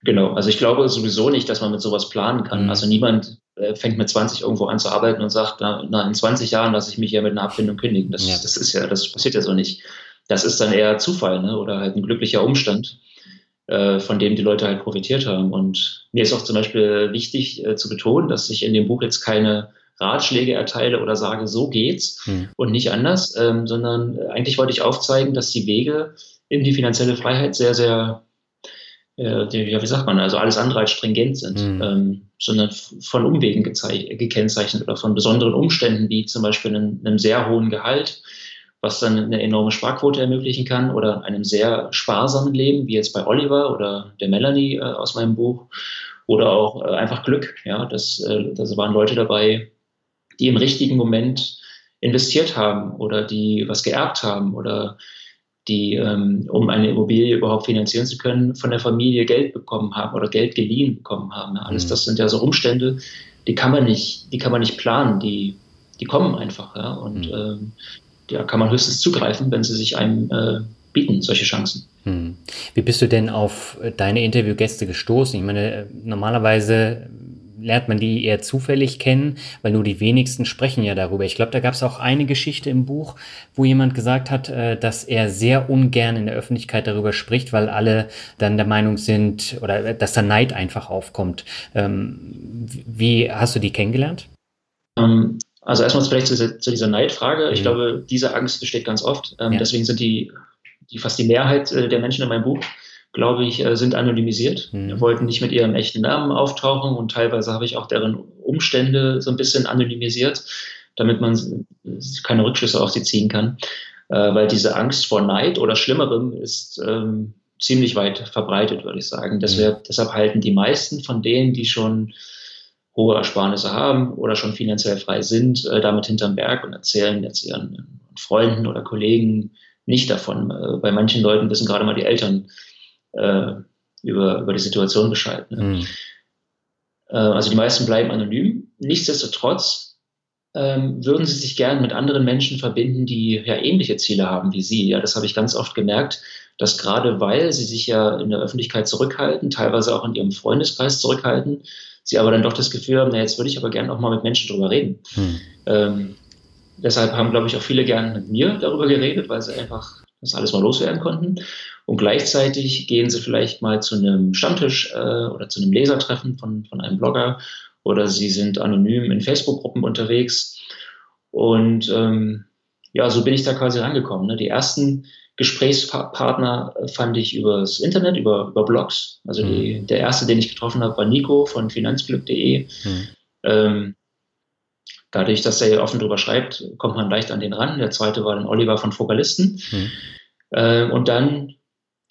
Genau, also ich glaube sowieso nicht, dass man mit sowas planen kann. Mhm. Also niemand äh, fängt mit 20 irgendwo an zu arbeiten und sagt, na, na in 20 Jahren lasse ich mich ja mit einer Abfindung kündigen. Das, ja. das ist ja, das passiert ja so nicht. Das ist dann eher Zufall ne? oder halt ein glücklicher Umstand, äh, von dem die Leute halt profitiert haben. Und mir ist auch zum Beispiel wichtig äh, zu betonen, dass ich in dem Buch jetzt keine Ratschläge erteile oder sage, so geht's mhm. und nicht anders, ähm, sondern eigentlich wollte ich aufzeigen, dass die Wege in die finanzielle Freiheit sehr, sehr äh, die, ja, wie sagt man, also alles andere als stringent sind, mhm. ähm, sondern von Umwegen gekennzeichnet oder von besonderen Umständen, wie zum Beispiel einem, einem, sehr hohen Gehalt, was dann eine enorme Sparquote ermöglichen kann, oder einem sehr sparsamen Leben, wie jetzt bei Oliver oder der Melanie äh, aus meinem Buch, oder auch äh, einfach Glück. Ja, das, äh, das waren Leute dabei, die im richtigen Moment investiert haben oder die was geerbt haben oder die, ähm, um eine Immobilie überhaupt finanzieren zu können, von der Familie Geld bekommen haben oder Geld geliehen bekommen haben. Alles mhm. das sind ja so Umstände, die kann man nicht, die kann man nicht planen, die, die kommen einfach. Ja? Und mhm. ähm, da kann man höchstens zugreifen, wenn sie sich einem äh, bieten, solche Chancen. Hm. Wie bist du denn auf deine Interviewgäste gestoßen? Ich meine, normalerweise lernt man die eher zufällig kennen, weil nur die wenigsten sprechen ja darüber. Ich glaube, da gab es auch eine Geschichte im Buch, wo jemand gesagt hat, äh, dass er sehr ungern in der Öffentlichkeit darüber spricht, weil alle dann der Meinung sind oder dass da Neid einfach aufkommt. Ähm, wie hast du die kennengelernt? Ähm, also erstmal vielleicht zu, zu dieser Neidfrage. Ich mhm. glaube, diese Angst besteht ganz oft. Ähm, ja. Deswegen sind die, die fast die Mehrheit äh, der Menschen in meinem Buch glaube ich, äh, sind anonymisiert, mhm. wollten nicht mit ihrem echten Namen auftauchen und teilweise habe ich auch deren Umstände so ein bisschen anonymisiert, damit man keine Rückschlüsse auf sie ziehen kann. Äh, weil diese Angst vor Neid oder Schlimmerem ist ähm, ziemlich weit verbreitet, würde ich sagen. Deshalb, mhm. deshalb halten die meisten von denen, die schon hohe Ersparnisse haben oder schon finanziell frei sind, äh, damit hinterm Berg und erzählen jetzt ihren Freunden oder Kollegen nicht davon. Bei manchen Leuten wissen gerade mal die Eltern, äh, über, über die Situation Bescheid. Ne? Mhm. Äh, also die meisten bleiben anonym. Nichtsdestotrotz ähm, würden sie sich gern mit anderen Menschen verbinden, die ja ähnliche Ziele haben wie sie. Ja, das habe ich ganz oft gemerkt, dass gerade weil sie sich ja in der Öffentlichkeit zurückhalten, teilweise auch in ihrem Freundeskreis zurückhalten, sie aber dann doch das Gefühl haben, na, jetzt würde ich aber gern auch mal mit Menschen drüber reden. Hm. Ähm, deshalb haben, glaube ich, auch viele gern mit mir darüber geredet, weil sie einfach das alles mal loswerden konnten. Und gleichzeitig gehen sie vielleicht mal zu einem Stammtisch äh, oder zu einem Lesertreffen von, von einem Blogger oder sie sind anonym in Facebook-Gruppen unterwegs. Und ähm, ja, so bin ich da quasi rangekommen. Ne? Die ersten Gesprächspartner fand ich übers Internet, über, über Blogs. Also die, mhm. der erste, den ich getroffen habe, war Nico von finanzglück.de. Mhm. Ähm, dadurch, dass er hier offen drüber schreibt, kommt man leicht an den ran. Der zweite war dann Oliver von Fokalisten. Mhm. Äh, und dann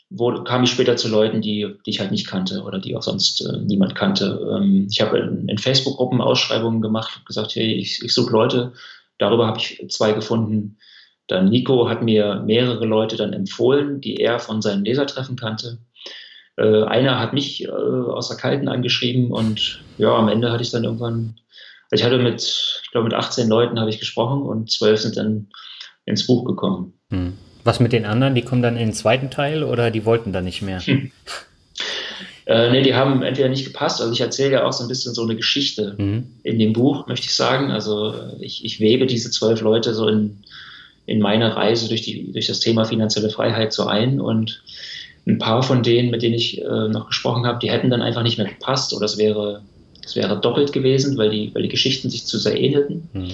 wurde, kam ich später zu Leuten, die, die ich halt nicht kannte oder die auch sonst äh, niemand kannte. Ähm, ich habe in, in Facebook-Gruppen Ausschreibungen gemacht, habe gesagt, hey, ich, ich suche Leute. Darüber habe ich zwei gefunden. Dann Nico hat mir mehrere Leute dann empfohlen, die er von seinen Lesertreffen kannte. Äh, einer hat mich äh, aus der Kalten angeschrieben und ja, am Ende hatte ich dann irgendwann, ich hatte mit, ich glaube mit 18 Leuten habe ich gesprochen und zwölf sind dann ins Buch gekommen. Hm. Was mit den anderen? Die kommen dann in den zweiten Teil oder die wollten dann nicht mehr? Hm. Äh, nee, die haben entweder nicht gepasst. Also ich erzähle ja auch so ein bisschen so eine Geschichte mhm. in dem Buch, möchte ich sagen. Also ich, ich webe diese zwölf Leute so in, in meine Reise durch, die, durch das Thema finanzielle Freiheit so ein. Und ein paar von denen, mit denen ich äh, noch gesprochen habe, die hätten dann einfach nicht mehr gepasst oder es wäre, es wäre doppelt gewesen, weil die, weil die Geschichten sich zu sehr ähnelten. Mhm.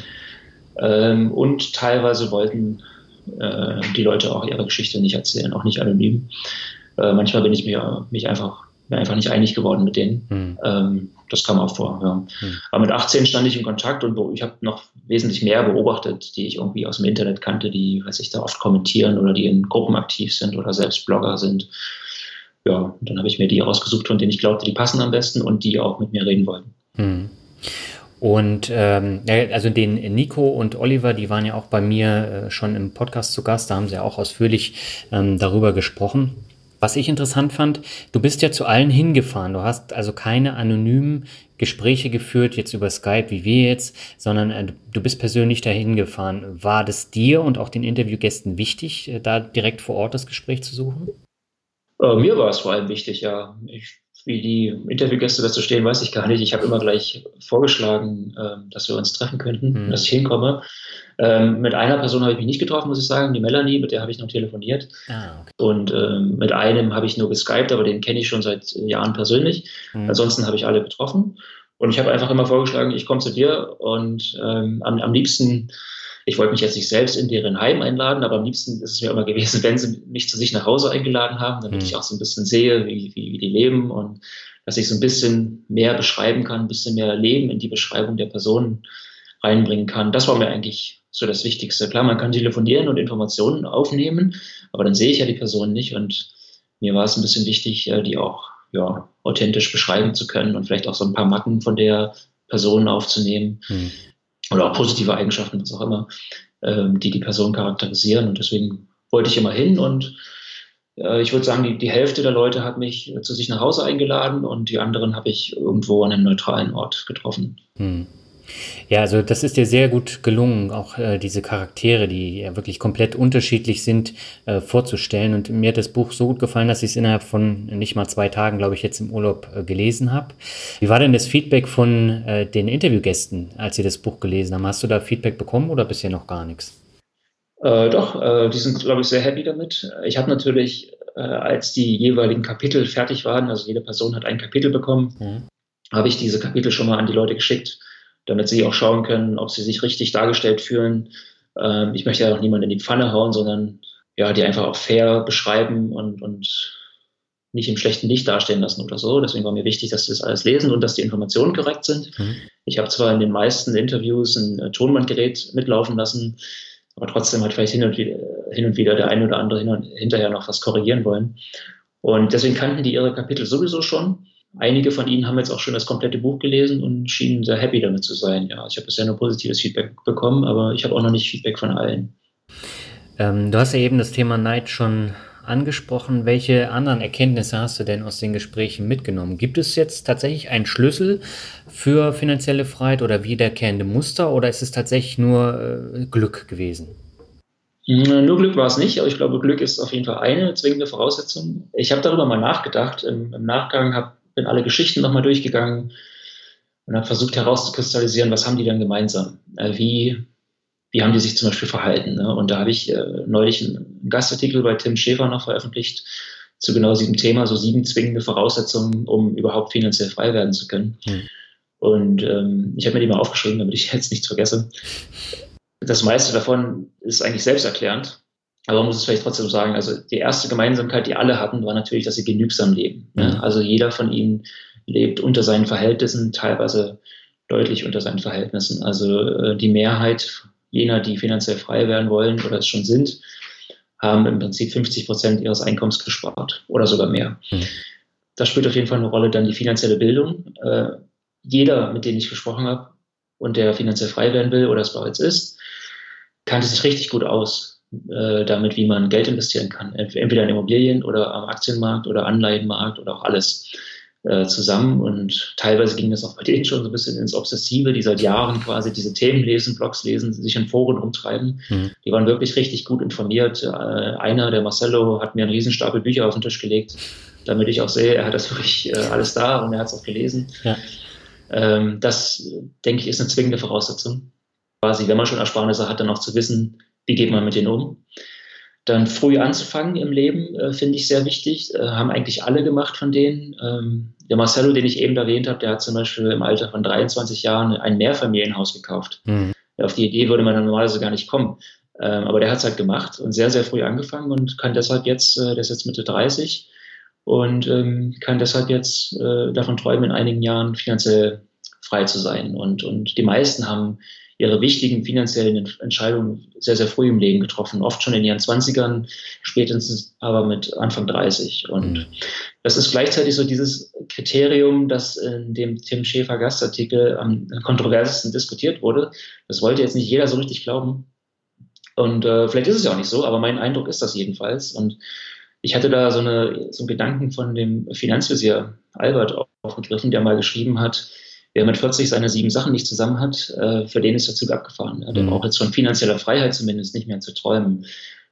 Ähm, und teilweise wollten äh, die Leute auch ihre Geschichte nicht erzählen, auch nicht anonym. Äh, manchmal bin ich mir mich einfach, mir einfach nicht einig geworden mit denen. Hm. Ähm, das kam auch vor. Ja. Hm. Aber mit 18 stand ich in Kontakt und ich habe noch wesentlich mehr beobachtet, die ich irgendwie aus dem Internet kannte, die, weiß ich, da oft kommentieren oder die in Gruppen aktiv sind oder selbst Blogger sind. Ja, und dann habe ich mir die rausgesucht, von denen ich glaubte, die passen am besten und die auch mit mir reden wollten. Hm. Und ähm, also den Nico und Oliver, die waren ja auch bei mir äh, schon im Podcast zu Gast, da haben sie ja auch ausführlich ähm, darüber gesprochen. Was ich interessant fand, du bist ja zu allen hingefahren. Du hast also keine anonymen Gespräche geführt, jetzt über Skype wie wir jetzt, sondern äh, du bist persönlich dahin gefahren. War das dir und auch den Interviewgästen wichtig, äh, da direkt vor Ort das Gespräch zu suchen? Äh, mir war es vor allem wichtig, ja. Ich wie die Interviewgäste dazu stehen, weiß ich gar nicht. Ich habe immer gleich vorgeschlagen, äh, dass wir uns treffen könnten, mhm. dass ich hinkomme. Ähm, mit einer Person habe ich mich nicht getroffen, muss ich sagen, die Melanie, mit der habe ich noch telefoniert. Ah, okay. Und ähm, mit einem habe ich nur geskypt, aber den kenne ich schon seit Jahren persönlich. Mhm. Ansonsten habe ich alle getroffen. Und ich habe einfach immer vorgeschlagen, ich komme zu dir und ähm, am, am liebsten ich wollte mich jetzt nicht selbst in deren Heim einladen, aber am liebsten ist es mir immer gewesen, wenn sie mich zu sich nach Hause eingeladen haben, damit mhm. ich auch so ein bisschen sehe, wie, wie, wie die leben und dass ich so ein bisschen mehr beschreiben kann, ein bisschen mehr Leben in die Beschreibung der Personen reinbringen kann. Das war mir eigentlich so das Wichtigste. Klar, man kann telefonieren und Informationen aufnehmen, aber dann sehe ich ja die Person nicht und mir war es ein bisschen wichtig, äh, die auch ja, authentisch beschreiben zu können und vielleicht auch so ein paar Macken von der Person aufzunehmen. Mhm oder auch positive Eigenschaften, was auch immer, ähm, die die Person charakterisieren. Und deswegen wollte ich immer hin und äh, ich würde sagen, die, die Hälfte der Leute hat mich zu sich nach Hause eingeladen und die anderen habe ich irgendwo an einem neutralen Ort getroffen. Hm. Ja, also das ist dir sehr gut gelungen, auch äh, diese Charaktere, die ja wirklich komplett unterschiedlich sind, äh, vorzustellen. Und mir hat das Buch so gut gefallen, dass ich es innerhalb von nicht mal zwei Tagen, glaube ich, jetzt im Urlaub äh, gelesen habe. Wie war denn das Feedback von äh, den Interviewgästen, als sie das Buch gelesen haben? Hast du da Feedback bekommen oder bisher noch gar nichts? Äh, doch, äh, die sind, glaube ich, sehr happy damit. Ich habe natürlich, als die jeweiligen Kapitel fertig waren, also jede Person hat ein Kapitel bekommen, mhm. habe ich diese Kapitel schon mal an die Leute geschickt damit sie auch schauen können, ob sie sich richtig dargestellt fühlen. Ähm, ich möchte ja auch niemanden in die Pfanne hauen, sondern ja, die einfach auch fair beschreiben und, und nicht im schlechten Licht dastehen lassen oder so. Deswegen war mir wichtig, dass sie das alles lesen und dass die Informationen korrekt sind. Mhm. Ich habe zwar in den meisten Interviews ein äh, Tonbandgerät mitlaufen lassen, aber trotzdem hat vielleicht hin und wieder, hin und wieder der eine oder andere hin hinterher noch was korrigieren wollen. Und deswegen kannten die ihre Kapitel sowieso schon. Einige von ihnen haben jetzt auch schon das komplette Buch gelesen und schienen sehr happy damit zu sein. Ja, ich habe bisher nur positives Feedback bekommen, aber ich habe auch noch nicht Feedback von allen. Ähm, du hast ja eben das Thema Neid schon angesprochen. Welche anderen Erkenntnisse hast du denn aus den Gesprächen mitgenommen? Gibt es jetzt tatsächlich einen Schlüssel für finanzielle Freiheit oder wiederkehrende Muster oder ist es tatsächlich nur äh, Glück gewesen? Nur Glück war es nicht, aber ich glaube, Glück ist auf jeden Fall eine zwingende Voraussetzung. Ich habe darüber mal nachgedacht. Im, im Nachgang habe bin alle Geschichten nochmal durchgegangen und habe versucht herauszukristallisieren, was haben die denn gemeinsam? Äh, wie, wie haben die sich zum Beispiel verhalten? Ne? Und da habe ich äh, neulich einen Gastartikel bei Tim Schäfer noch veröffentlicht zu genau diesem Thema, so sieben zwingende Voraussetzungen, um überhaupt finanziell frei werden zu können. Mhm. Und ähm, ich habe mir die mal aufgeschrieben, damit ich jetzt nichts vergesse. Das meiste davon ist eigentlich selbsterklärend. Aber man muss es vielleicht trotzdem sagen, also die erste Gemeinsamkeit, die alle hatten, war natürlich, dass sie genügsam leben. Ne? Mhm. Also jeder von ihnen lebt unter seinen Verhältnissen, teilweise deutlich unter seinen Verhältnissen. Also äh, die Mehrheit jener, die finanziell frei werden wollen oder es schon sind, haben im Prinzip 50 Prozent ihres Einkommens gespart oder sogar mehr. Mhm. Das spielt auf jeden Fall eine Rolle, dann die finanzielle Bildung. Äh, jeder, mit dem ich gesprochen habe und der finanziell frei werden will oder es bereits ist, kannte sich richtig gut aus äh, damit, wie man Geld investieren kann. Entweder in Immobilien oder am Aktienmarkt oder Anleihenmarkt oder auch alles äh, zusammen. Und teilweise ging das auch bei denen schon so ein bisschen ins Obsessive, die seit Jahren quasi diese Themen lesen, Blogs lesen, sich in Foren umtreiben. Mhm. Die waren wirklich richtig gut informiert. Äh, einer, der Marcello, hat mir einen Riesenstapel Bücher auf den Tisch gelegt, damit ich auch sehe, er hat das wirklich alles da und er hat es auch gelesen. Ja. Ähm, das, denke ich, ist eine zwingende Voraussetzung. Quasi, wenn man schon Ersparnisse hat, dann auch zu wissen, wie geht man mit denen um? Dann früh anzufangen im Leben, äh, finde ich sehr wichtig. Äh, haben eigentlich alle gemacht von denen. Ähm, der Marcello, den ich eben erwähnt habe, der hat zum Beispiel im Alter von 23 Jahren ein Mehrfamilienhaus gekauft. Mhm. Auf die Idee würde man normalerweise gar nicht kommen. Ähm, aber der hat es halt gemacht und sehr, sehr früh angefangen und kann deshalb jetzt, äh, der ist jetzt Mitte 30 und ähm, kann deshalb jetzt äh, davon träumen, in einigen Jahren finanziell frei zu sein. Und, und die meisten haben ihre wichtigen finanziellen Entscheidungen sehr, sehr früh im Leben getroffen, oft schon in ihren Zwanzigern, spätestens aber mit Anfang 30. Und mhm. das ist gleichzeitig so dieses Kriterium, das in dem Tim Schäfer Gastartikel am kontroversesten diskutiert wurde. Das wollte jetzt nicht jeder so richtig glauben. Und äh, vielleicht ist es ja auch nicht so, aber mein Eindruck ist das jedenfalls. Und ich hatte da so, eine, so einen Gedanken von dem Finanzvisier Albert aufgegriffen, der mal geschrieben hat, wer mit 40 seine sieben Sachen nicht zusammen hat, äh, für den ist der Zug abgefahren. Ja? Der mhm. braucht jetzt von finanzieller Freiheit zumindest nicht mehr zu träumen.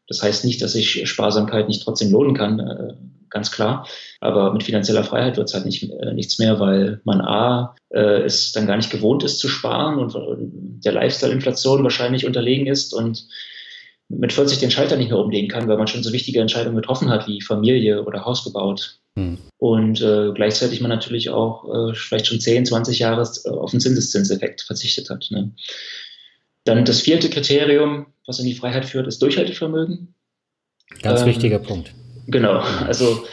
Das heißt nicht, dass sich Sparsamkeit nicht trotzdem lohnen kann, äh, ganz klar. Aber mit finanzieller Freiheit wird es halt nicht, äh, nichts mehr, weil man A, äh, es dann gar nicht gewohnt ist zu sparen und der Lifestyle-Inflation wahrscheinlich unterlegen ist und mit 40 den Schalter nicht mehr umlegen kann, weil man schon so wichtige Entscheidungen getroffen hat, wie Familie oder Haus gebaut. Hm. Und äh, gleichzeitig man natürlich auch äh, vielleicht schon 10, 20 Jahre äh, auf den Zinseszinseffekt verzichtet hat. Ne? Dann das vierte Kriterium, was in die Freiheit führt, ist Durchhaltevermögen. Ganz ähm, wichtiger Punkt. Genau, also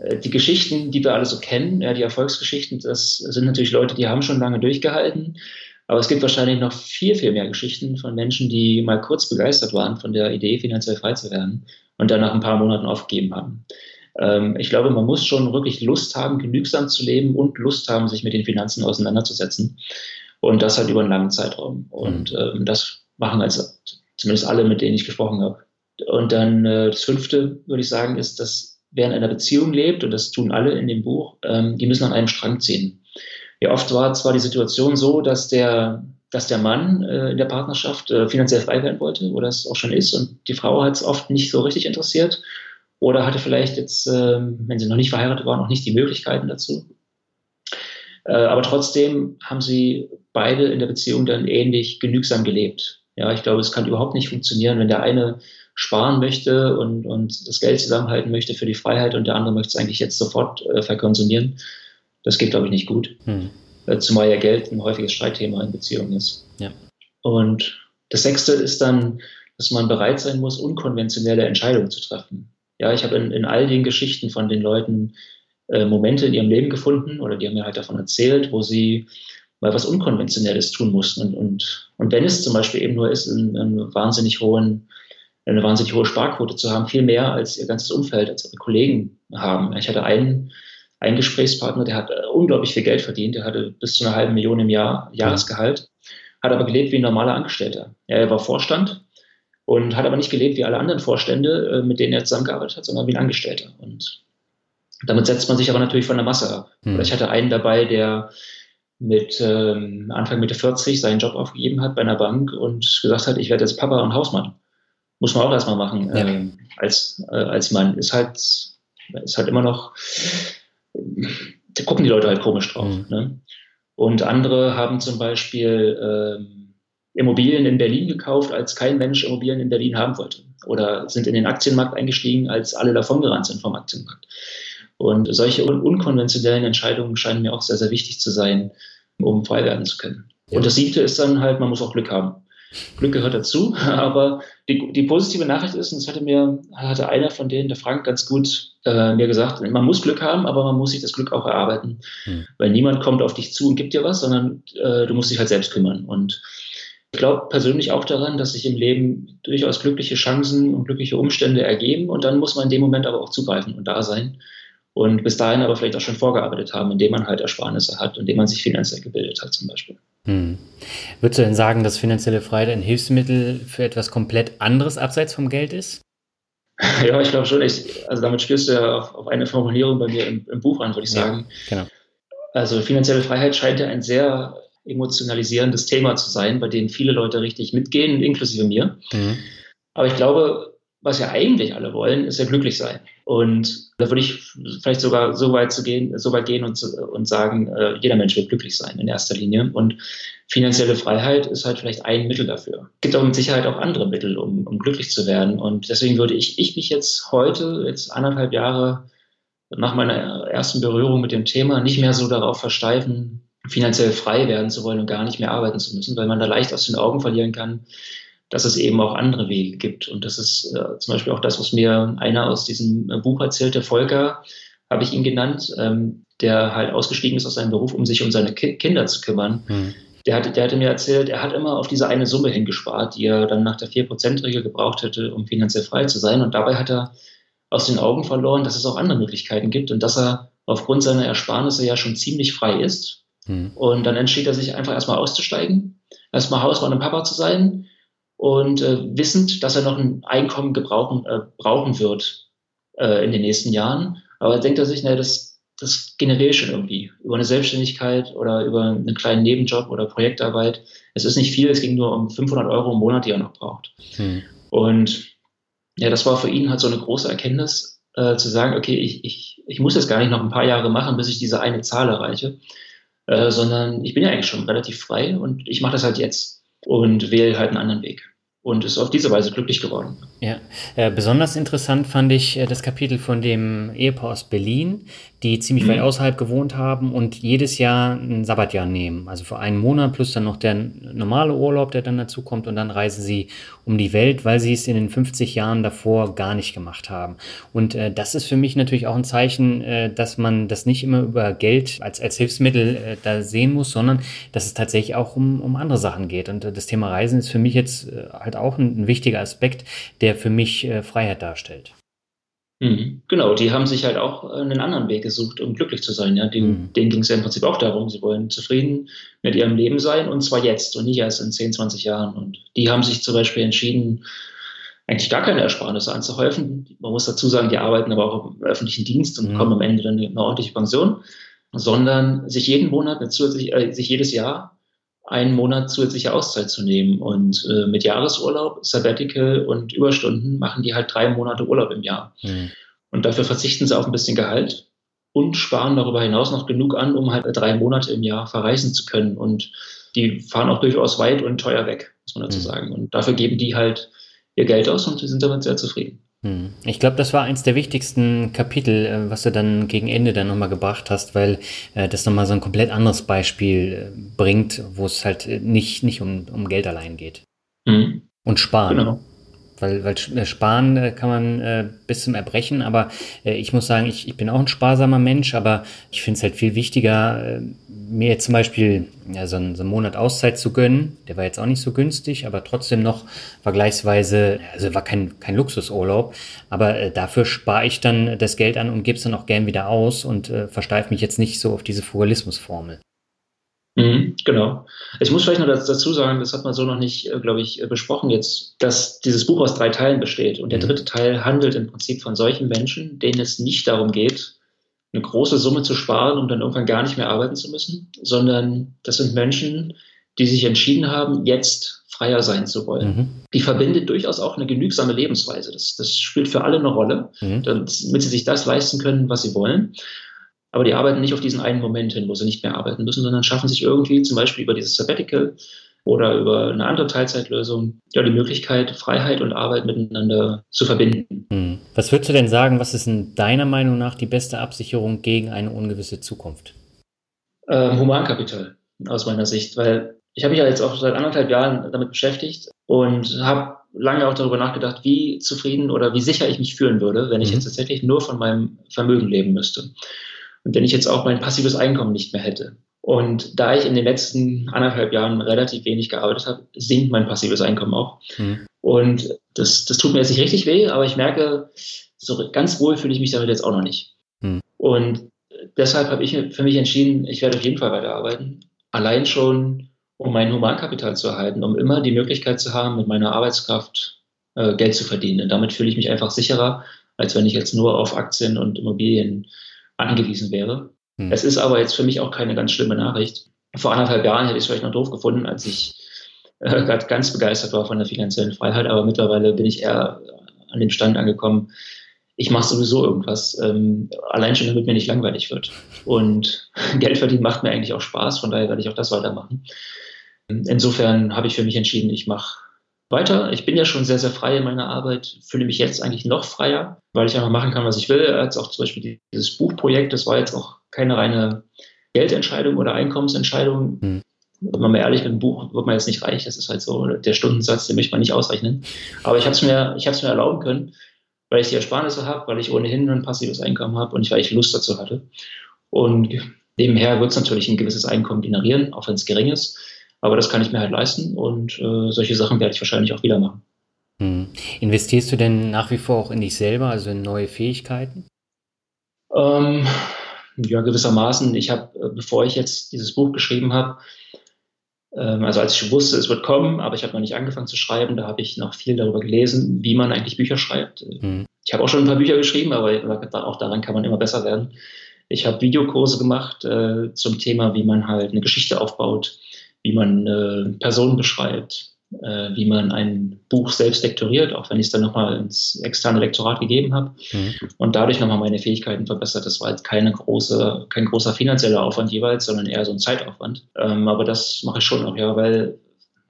äh, die Geschichten, die wir alle so kennen, ja, die Erfolgsgeschichten, das sind natürlich Leute, die haben schon lange durchgehalten aber es gibt wahrscheinlich noch viel, viel mehr Geschichten von Menschen, die mal kurz begeistert waren von der Idee, finanziell frei zu werden und dann nach ein paar Monaten aufgegeben haben. Ähm, ich glaube, man muss schon wirklich Lust haben, genügsam zu leben und Lust haben, sich mit den Finanzen auseinanderzusetzen. Und das halt über einen langen Zeitraum. Und mhm. ähm, das machen also zumindest alle, mit denen ich gesprochen habe. Und dann äh, das fünfte, würde ich sagen, ist, dass wer in einer Beziehung lebt, und das tun alle in dem Buch, ähm, die müssen an einem Strang ziehen. Ja, oft war zwar die Situation so, dass der, dass der Mann äh, in der Partnerschaft äh, finanziell frei werden wollte oder es auch schon ist und die Frau hat es oft nicht so richtig interessiert oder hatte vielleicht jetzt, äh, wenn sie noch nicht verheiratet war, noch nicht die Möglichkeiten dazu. Äh, aber trotzdem haben sie beide in der Beziehung dann ähnlich genügsam gelebt. Ja, ich glaube, es kann überhaupt nicht funktionieren, wenn der eine sparen möchte und, und das Geld zusammenhalten möchte für die Freiheit und der andere möchte es eigentlich jetzt sofort äh, verkonsumieren. Das geht, glaube ich, nicht gut. Hm. Äh, zumal ja Geld ein häufiges Streitthema in Beziehungen ist. Ja. Und das sechste ist dann, dass man bereit sein muss, unkonventionelle Entscheidungen zu treffen. Ja, ich habe in, in all den Geschichten von den Leuten äh, Momente in ihrem Leben gefunden oder die haben mir halt davon erzählt, wo sie mal was Unkonventionelles tun mussten. Und, und, und wenn es zum Beispiel eben nur ist, einen, einen wahnsinnig hohen, eine wahnsinnig hohe Sparquote zu haben, viel mehr als ihr ganzes Umfeld, als ihre Kollegen haben. Ich hatte einen, einen Gesprächspartner, der hat äh, unglaublich viel Geld verdient, der hatte bis zu einer halben Million im Jahr Jahresgehalt, hat aber gelebt wie ein normaler Angestellter. Er war Vorstand und hat aber nicht gelebt wie alle anderen Vorstände, äh, mit denen er zusammengearbeitet hat, sondern wie ein Angestellter. Und damit setzt man sich aber natürlich von der Masse ab. Hm. Ich hatte einen dabei, der mit ähm, Anfang Mitte 40 seinen Job aufgegeben hat bei einer Bank und gesagt hat, ich werde jetzt Papa und Hausmann. Muss man auch erstmal machen ja. ähm, als, äh, als Mann. Ist halt, ist halt immer noch, da gucken die Leute halt komisch drauf. Mhm. Ne? Und andere haben zum Beispiel ähm, Immobilien in Berlin gekauft, als kein Mensch Immobilien in Berlin haben wollte. Oder sind in den Aktienmarkt eingestiegen, als alle davongerannt sind vom Aktienmarkt. Und solche un unkonventionellen Entscheidungen scheinen mir auch sehr, sehr wichtig zu sein, um frei werden zu können. Ja. Und das siebte ist dann halt, man muss auch Glück haben. Glück gehört dazu, aber die, die positive Nachricht ist, und das hatte mir, hatte einer von denen, der Frank, ganz gut äh, mir gesagt, man muss Glück haben, aber man muss sich das Glück auch erarbeiten. Hm. Weil niemand kommt auf dich zu und gibt dir was, sondern äh, du musst dich halt selbst kümmern. Und glaube persönlich auch daran, dass sich im Leben durchaus glückliche Chancen und glückliche Umstände ergeben und dann muss man in dem Moment aber auch zugreifen und da sein und bis dahin aber vielleicht auch schon vorgearbeitet haben, indem man halt Ersparnisse hat, indem man sich finanziell gebildet hat zum Beispiel. Hm. Würdest du denn sagen, dass finanzielle Freiheit ein Hilfsmittel für etwas komplett anderes abseits vom Geld ist? Ja, ich glaube schon. Ich, also damit spielst du ja auf, auf, eine Formulierung bei mir im, im Buch an, würde ich sagen. Ja, genau. Also finanzielle Freiheit scheint ja ein sehr emotionalisierendes Thema zu sein, bei dem viele Leute richtig mitgehen, inklusive mir. Mhm. Aber ich glaube, was ja eigentlich alle wollen, ist ja glücklich sein. Und da würde ich vielleicht sogar so weit zu gehen, so weit gehen und, und sagen, äh, jeder Mensch will glücklich sein in erster Linie. Und finanzielle Freiheit ist halt vielleicht ein Mittel dafür. Es gibt aber mit Sicherheit auch andere Mittel, um, um glücklich zu werden. Und deswegen würde ich, ich mich jetzt heute, jetzt anderthalb Jahre nach meiner ersten Berührung mit dem Thema, nicht mehr so darauf versteifen, finanziell frei werden zu wollen und gar nicht mehr arbeiten zu müssen, weil man da leicht aus den Augen verlieren kann, dass es eben auch andere Wege gibt. Und das ist äh, zum Beispiel auch das, was mir einer aus diesem äh, Buch erzählte, Volker, habe ich ihn genannt, ähm, der halt ausgestiegen ist aus seinem Beruf, um sich um seine Ki Kinder zu kümmern. Mhm. Der, hatte, der hatte mir erzählt, er hat immer auf diese eine Summe hingespart, die er dann nach der 4%-Regel gebraucht hätte, um finanziell frei zu sein. Und dabei hat er aus den Augen verloren, dass es auch andere Möglichkeiten gibt und dass er aufgrund seiner Ersparnisse ja schon ziemlich frei ist. Mhm. Und dann entschied er sich einfach erstmal auszusteigen, erstmal Hausmann und Papa zu sein, und äh, wissend, dass er noch ein Einkommen gebrauchen, äh, brauchen wird äh, in den nächsten Jahren. Aber denkt er sich, naja, das, das generiere ich schon irgendwie über eine Selbstständigkeit oder über einen kleinen Nebenjob oder Projektarbeit. Es ist nicht viel, es ging nur um 500 Euro im Monat, die er noch braucht. Hm. Und ja, das war für ihn halt so eine große Erkenntnis, äh, zu sagen, okay, ich, ich, ich muss jetzt gar nicht noch ein paar Jahre machen, bis ich diese eine Zahl erreiche, äh, sondern ich bin ja eigentlich schon relativ frei und ich mache das halt jetzt und wähle halt einen anderen Weg und ist auf diese Weise glücklich geworden. Ja, äh, besonders interessant fand ich äh, das Kapitel von dem Ehepaar aus Berlin, die ziemlich mhm. weit außerhalb gewohnt haben und jedes Jahr ein Sabbatjahr nehmen. Also für einen Monat plus dann noch der normale Urlaub, der dann dazu kommt und dann reisen sie um die Welt, weil sie es in den 50 Jahren davor gar nicht gemacht haben. Und äh, das ist für mich natürlich auch ein Zeichen, äh, dass man das nicht immer über Geld als, als Hilfsmittel äh, da sehen muss, sondern dass es tatsächlich auch um, um andere Sachen geht. Und äh, das Thema Reisen ist für mich jetzt halt auch ein, ein wichtiger Aspekt, der für mich äh, Freiheit darstellt. Mhm. Genau, die haben sich halt auch einen anderen Weg gesucht, um glücklich zu sein. Ja? Den, mhm. Denen ging es ja im Prinzip auch darum, sie wollen zufrieden mit ihrem Leben sein und zwar jetzt und nicht erst in 10, 20 Jahren. Und die haben sich zum Beispiel entschieden, eigentlich gar keine Ersparnisse anzuhäufen. Man muss dazu sagen, die arbeiten aber auch im öffentlichen Dienst und mhm. kommen am Ende dann eine ordentliche Pension, sondern sich jeden Monat, eine zusätzliche, äh, sich jedes Jahr einen Monat zusätzliche Auszeit zu nehmen. Und äh, mit Jahresurlaub, Sabbatical und Überstunden machen die halt drei Monate Urlaub im Jahr. Mhm. Und dafür verzichten sie auf ein bisschen Gehalt und sparen darüber hinaus noch genug an, um halt drei Monate im Jahr verreisen zu können. Und die fahren auch durchaus weit und teuer weg, muss man dazu mhm. sagen. Und dafür geben die halt ihr Geld aus und sie sind damit sehr zufrieden. Hm. Ich glaube, das war eins der wichtigsten Kapitel, äh, was du dann gegen Ende dann nochmal gebracht hast, weil äh, das nochmal so ein komplett anderes Beispiel äh, bringt, wo es halt nicht, nicht um, um Geld allein geht. Mhm. Und sparen. Genau. Weil, weil sparen kann man bis zum Erbrechen, aber ich muss sagen, ich, ich bin auch ein sparsamer Mensch, aber ich finde es halt viel wichtiger, mir jetzt zum Beispiel ja, so, einen, so einen Monat Auszeit zu gönnen. Der war jetzt auch nicht so günstig, aber trotzdem noch vergleichsweise, also war kein, kein Luxusurlaub, aber äh, dafür spare ich dann das Geld an und gebe es dann auch gern wieder aus und äh, versteife mich jetzt nicht so auf diese Frugalismusformel. Mhm, genau. Ich muss vielleicht noch dazu sagen, das hat man so noch nicht, äh, glaube ich, äh, besprochen jetzt, dass dieses Buch aus drei Teilen besteht. Und der mhm. dritte Teil handelt im Prinzip von solchen Menschen, denen es nicht darum geht, eine große Summe zu sparen, um dann irgendwann gar nicht mehr arbeiten zu müssen, sondern das sind Menschen, die sich entschieden haben, jetzt freier sein zu wollen. Mhm. Die verbindet durchaus auch eine genügsame Lebensweise. Das, das spielt für alle eine Rolle, mhm. damit sie sich das leisten können, was sie wollen. Aber die arbeiten nicht auf diesen einen Moment hin, wo sie nicht mehr arbeiten müssen, sondern schaffen sich irgendwie zum Beispiel über dieses Sabbatical oder über eine andere Teilzeitlösung ja die Möglichkeit, Freiheit und Arbeit miteinander zu verbinden. Hm. Was würdest du denn sagen, was ist in deiner Meinung nach die beste Absicherung gegen eine ungewisse Zukunft? Ähm, Humankapital aus meiner Sicht, weil ich habe mich ja jetzt auch seit anderthalb Jahren damit beschäftigt und habe lange auch darüber nachgedacht, wie zufrieden oder wie sicher ich mich fühlen würde, wenn ich mhm. jetzt tatsächlich nur von meinem Vermögen leben müsste. Und wenn ich jetzt auch mein passives Einkommen nicht mehr hätte. Und da ich in den letzten anderthalb Jahren relativ wenig gearbeitet habe, sinkt mein passives Einkommen auch. Mhm. Und das, das tut mir jetzt nicht richtig weh, aber ich merke, so ganz wohl fühle ich mich damit jetzt auch noch nicht. Mhm. Und deshalb habe ich für mich entschieden, ich werde auf jeden Fall weiterarbeiten. Allein schon, um mein Humankapital zu erhalten, um immer die Möglichkeit zu haben, mit meiner Arbeitskraft äh, Geld zu verdienen. Und damit fühle ich mich einfach sicherer, als wenn ich jetzt nur auf Aktien und Immobilien angewiesen wäre. Hm. Es ist aber jetzt für mich auch keine ganz schlimme Nachricht. Vor anderthalb Jahren hätte ich es vielleicht noch doof gefunden, als ich äh, gerade ganz begeistert war von der finanziellen Freiheit, aber mittlerweile bin ich eher an dem Stand angekommen, ich mache sowieso irgendwas, ähm, allein schon damit mir nicht langweilig wird. Und Geld verdienen macht mir eigentlich auch Spaß, von daher werde ich auch das weitermachen. Insofern habe ich für mich entschieden, ich mache weiter. Ich bin ja schon sehr, sehr frei in meiner Arbeit, fühle mich jetzt eigentlich noch freier, weil ich einfach machen kann, was ich will. Als auch zum Beispiel dieses Buchprojekt, das war jetzt auch keine reine Geldentscheidung oder Einkommensentscheidung. Mhm. Wenn man mal ehrlich, mit dem Buch wird man jetzt nicht reich, das ist halt so der Stundensatz, den möchte man nicht ausrechnen. Aber ich habe es mir, ich mir erlauben können, weil ich die Ersparnisse habe, weil ich ohnehin ein passives Einkommen habe und weil ich Lust dazu hatte. Und nebenher wird es natürlich ein gewisses Einkommen generieren, auch wenn es gering ist. Aber das kann ich mir halt leisten und äh, solche Sachen werde ich wahrscheinlich auch wieder machen. Hm. Investierst du denn nach wie vor auch in dich selber, also in neue Fähigkeiten? Ähm, ja, gewissermaßen. Ich habe, äh, bevor ich jetzt dieses Buch geschrieben habe, ähm, also als ich wusste, es wird kommen, aber ich habe noch nicht angefangen zu schreiben, da habe ich noch viel darüber gelesen, wie man eigentlich Bücher schreibt. Mhm. Ich habe auch schon ein paar Bücher geschrieben, aber auch daran kann man immer besser werden. Ich habe Videokurse gemacht äh, zum Thema, wie man halt eine Geschichte aufbaut, wie man äh, Personen beschreibt, äh, wie man ein Buch selbst lektoriert, auch wenn ich es dann nochmal ins externe Lektorat gegeben habe mhm. und dadurch nochmal meine Fähigkeiten verbessert. Das war jetzt keine große, kein großer finanzieller Aufwand jeweils, sondern eher so ein Zeitaufwand. Ähm, aber das mache ich schon noch, ja, weil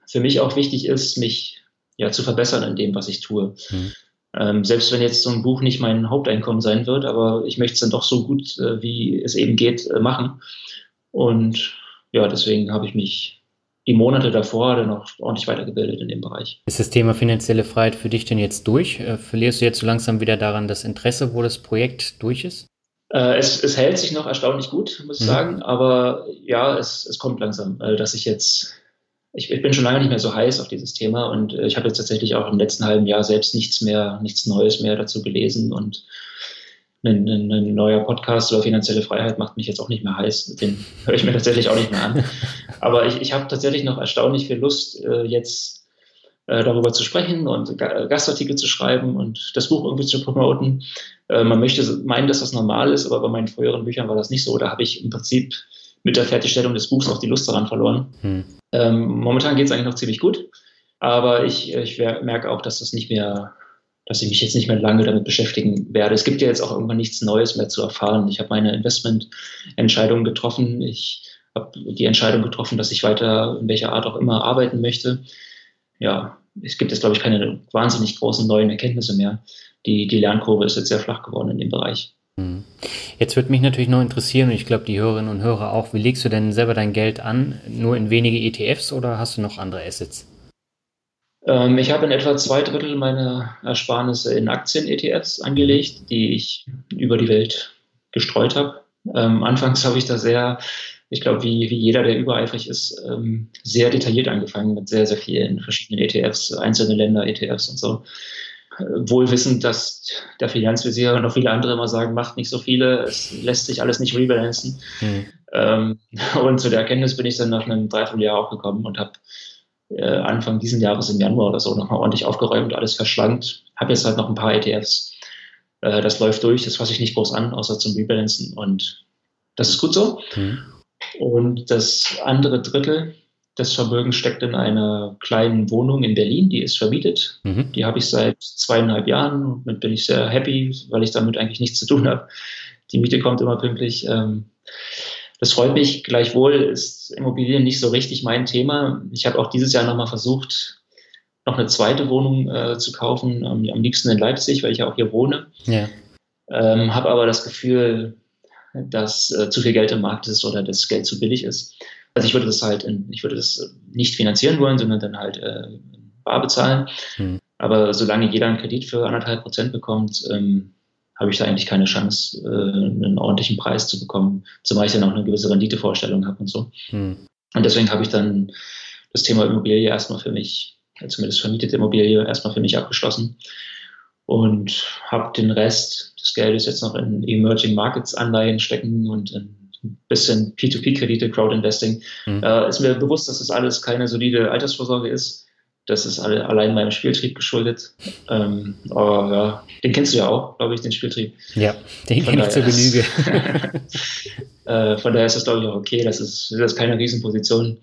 für mich auch wichtig ist, mich ja zu verbessern in dem, was ich tue. Mhm. Ähm, selbst wenn jetzt so ein Buch nicht mein Haupteinkommen sein wird, aber ich möchte es dann doch so gut, äh, wie es eben geht, äh, machen. Und ja, deswegen habe ich mich die Monate davor dann auch ordentlich weitergebildet in dem Bereich. Ist das Thema finanzielle Freiheit für dich denn jetzt durch? Äh, verlierst du jetzt so langsam wieder daran das Interesse, wo das Projekt durch ist? Äh, es, es, hält sich noch erstaunlich gut, muss ich mhm. sagen, aber ja, es, es kommt langsam, äh, dass ich jetzt, ich, ich, bin schon lange nicht mehr so heiß auf dieses Thema und äh, ich habe jetzt tatsächlich auch im letzten halben Jahr selbst nichts mehr, nichts Neues mehr dazu gelesen und ein, ein, ein, neuer Podcast über finanzielle Freiheit macht mich jetzt auch nicht mehr heiß. Den höre ich mir tatsächlich auch nicht mehr an. Aber ich, ich habe tatsächlich noch erstaunlich viel Lust, äh, jetzt äh, darüber zu sprechen und Gastartikel zu schreiben und das Buch irgendwie zu promoten. Äh, man möchte meinen, dass das normal ist, aber bei meinen früheren Büchern war das nicht so. Da habe ich im Prinzip mit der Fertigstellung des Buchs auch die Lust daran verloren. Hm. Ähm, momentan geht es eigentlich noch ziemlich gut, aber ich, ich merke auch, dass das nicht mehr dass ich mich jetzt nicht mehr lange damit beschäftigen werde. Es gibt ja jetzt auch irgendwann nichts Neues mehr zu erfahren. Ich habe meine Investmententscheidung getroffen. Ich habe die Entscheidung getroffen, dass ich weiter in welcher Art auch immer arbeiten möchte. Ja, es gibt jetzt, glaube ich, keine wahnsinnig großen neuen Erkenntnisse mehr. Die, die Lernkurve ist jetzt sehr flach geworden in dem Bereich. Hm. Jetzt würde mich natürlich noch interessieren, und ich glaube, die Hörerinnen und Hörer auch, wie legst du denn selber dein Geld an? Nur in wenige ETFs oder hast du noch andere Assets? Ähm, ich habe in etwa zwei Drittel meiner Ersparnisse in Aktien-ETFs angelegt, die ich über die Welt gestreut habe. Ähm, anfangs habe ich da sehr, ich glaube, wie, wie jeder, der übereifrig ist, ähm, sehr detailliert angefangen mit sehr, sehr vielen verschiedenen ETFs, einzelne Länder-ETFs und so. Äh, wohl wissend, dass der Finanzvisier und auch viele andere immer sagen, macht nicht so viele, es lässt sich alles nicht rebalancen. Mhm. Ähm, und zu der Erkenntnis bin ich dann nach einem Dreivierteljahr auch gekommen und habe Anfang diesen Jahres im Januar oder so nochmal ordentlich aufgeräumt, alles verschlankt. Habe jetzt halt noch ein paar ETFs. Äh, das läuft durch, das fasse ich nicht groß an, außer zum Rebalancen und das ist gut so. Mhm. Und das andere Drittel des Vermögens steckt in einer kleinen Wohnung in Berlin, die ist vermietet. Mhm. Die habe ich seit zweieinhalb Jahren. Damit bin ich sehr happy, weil ich damit eigentlich nichts zu tun habe. Die Miete kommt immer pünktlich. Ähm, das freut mich. Gleichwohl ist Immobilien nicht so richtig mein Thema. Ich habe auch dieses Jahr nochmal versucht, noch eine zweite Wohnung äh, zu kaufen, am, am, liebsten in Leipzig, weil ich ja auch hier wohne. Ja. Ähm, habe aber das Gefühl, dass äh, zu viel Geld im Markt ist oder das Geld zu billig ist. Also ich würde das halt, in, ich würde das nicht finanzieren wollen, sondern dann halt äh, bar bezahlen. Hm. Aber solange jeder einen Kredit für anderthalb Prozent bekommt, ähm, habe ich da eigentlich keine Chance, äh, einen ordentlichen Preis zu bekommen, zumal ich dann auch eine gewisse Renditevorstellung habe und so. Hm. Und deswegen habe ich dann das Thema Immobilie erstmal für mich, zumindest vermietete Immobilie, erstmal für mich abgeschlossen und habe den Rest des Geldes jetzt noch in Emerging Markets Anleihen stecken und in ein bisschen P2P-Kredite, Crowd-Investing. Mhm. Äh, ist mir bewusst, dass das alles keine solide Altersvorsorge ist. Das ist alle, allein meinem Spieltrieb geschuldet. Ähm, aber ja, den kennst du ja auch, glaube ich, den Spieltrieb. Ja, den kenne ich zur Genüge. äh, von daher ist das, glaube ich, auch okay. Das ist, das ist keine Riesenposition.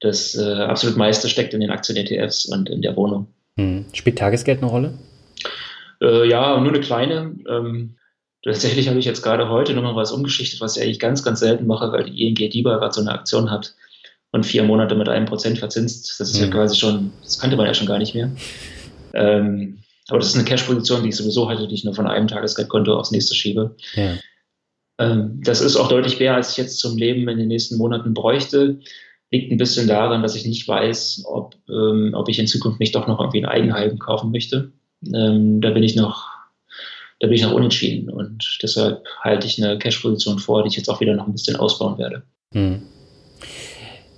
Das äh, absolut meiste steckt in den Aktien-ETFs und in der Wohnung. Hm. Spielt Tagesgeld eine Rolle? Äh, ja, nur eine kleine. Ähm, tatsächlich habe ich jetzt gerade heute nochmal was umgeschichtet, was ich eigentlich ganz, ganz selten mache, weil die ING DIBA gerade so eine Aktion hat und vier Monate mit einem Prozent verzinst. Das ist mhm. ja quasi schon, das kannte man ja schon gar nicht mehr. Ähm, aber das ist eine Cash-Position, die ich sowieso hatte, die ich nur von einem Tagesgeldkonto aufs nächste schiebe. Ja. Ähm, das ist auch deutlich mehr, als ich jetzt zum Leben in den nächsten Monaten bräuchte. Liegt ein bisschen daran, dass ich nicht weiß, ob, ähm, ob ich in Zukunft nicht doch noch irgendwie ein Eigenheim kaufen möchte. Ähm, da bin ich noch, da bin ich noch unentschieden und deshalb halte ich eine Cash-Position vor, die ich jetzt auch wieder noch ein bisschen ausbauen werde. Hm.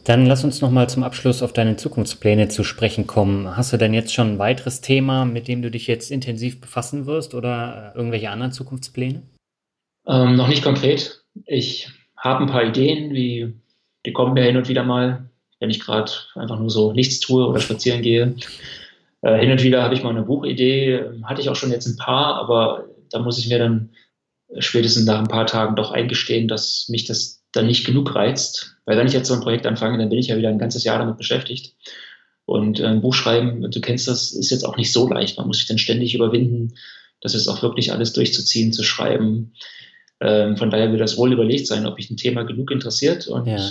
Dann lass uns noch mal zum Abschluss auf deine Zukunftspläne zu sprechen kommen. Hast du denn jetzt schon ein weiteres Thema, mit dem du dich jetzt intensiv befassen wirst oder irgendwelche anderen Zukunftspläne? Ähm, noch nicht konkret. Ich habe ein paar Ideen, wie die kommen mir hin und wieder mal, wenn ich gerade einfach nur so nichts tue oder spazieren gehe. Äh, hin und wieder habe ich mal eine Buchidee, hatte ich auch schon jetzt ein paar, aber da muss ich mir dann spätestens nach ein paar Tagen doch eingestehen, dass mich das dann nicht genug reizt. Weil wenn ich jetzt so ein Projekt anfange, dann bin ich ja wieder ein ganzes Jahr damit beschäftigt. Und äh, ein Buch schreiben, du kennst das, ist jetzt auch nicht so leicht. Man muss sich dann ständig überwinden, das ist auch wirklich alles durchzuziehen, zu schreiben. Ähm, von daher wird das wohl überlegt sein, ob mich ein Thema genug interessiert. Und ja.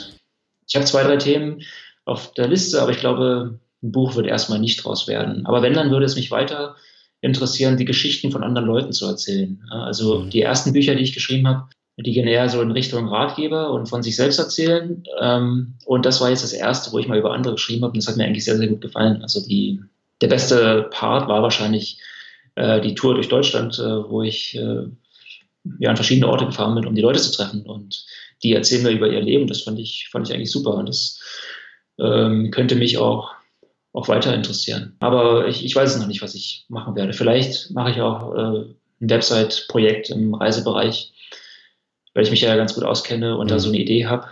ich habe zwei, drei Themen auf der Liste, aber ich glaube, ein Buch wird erstmal nicht draus werden. Aber wenn, dann würde es mich weiter interessieren, die Geschichten von anderen Leuten zu erzählen. Also mhm. die ersten Bücher, die ich geschrieben habe, die gehen eher so in Richtung Ratgeber und von sich selbst erzählen. Ähm, und das war jetzt das erste, wo ich mal über andere geschrieben habe. Und das hat mir eigentlich sehr, sehr gut gefallen. Also die, der beste Part war wahrscheinlich äh, die Tour durch Deutschland, äh, wo ich äh, ja, an verschiedene Orte gefahren bin, um die Leute zu treffen. Und die erzählen mir über ihr Leben. Das fand ich, fand ich eigentlich super. Und das ähm, könnte mich auch, auch weiter interessieren. Aber ich, ich weiß noch nicht, was ich machen werde. Vielleicht mache ich auch äh, ein Website-Projekt im Reisebereich weil ich mich ja ganz gut auskenne und mhm. da so eine Idee habe.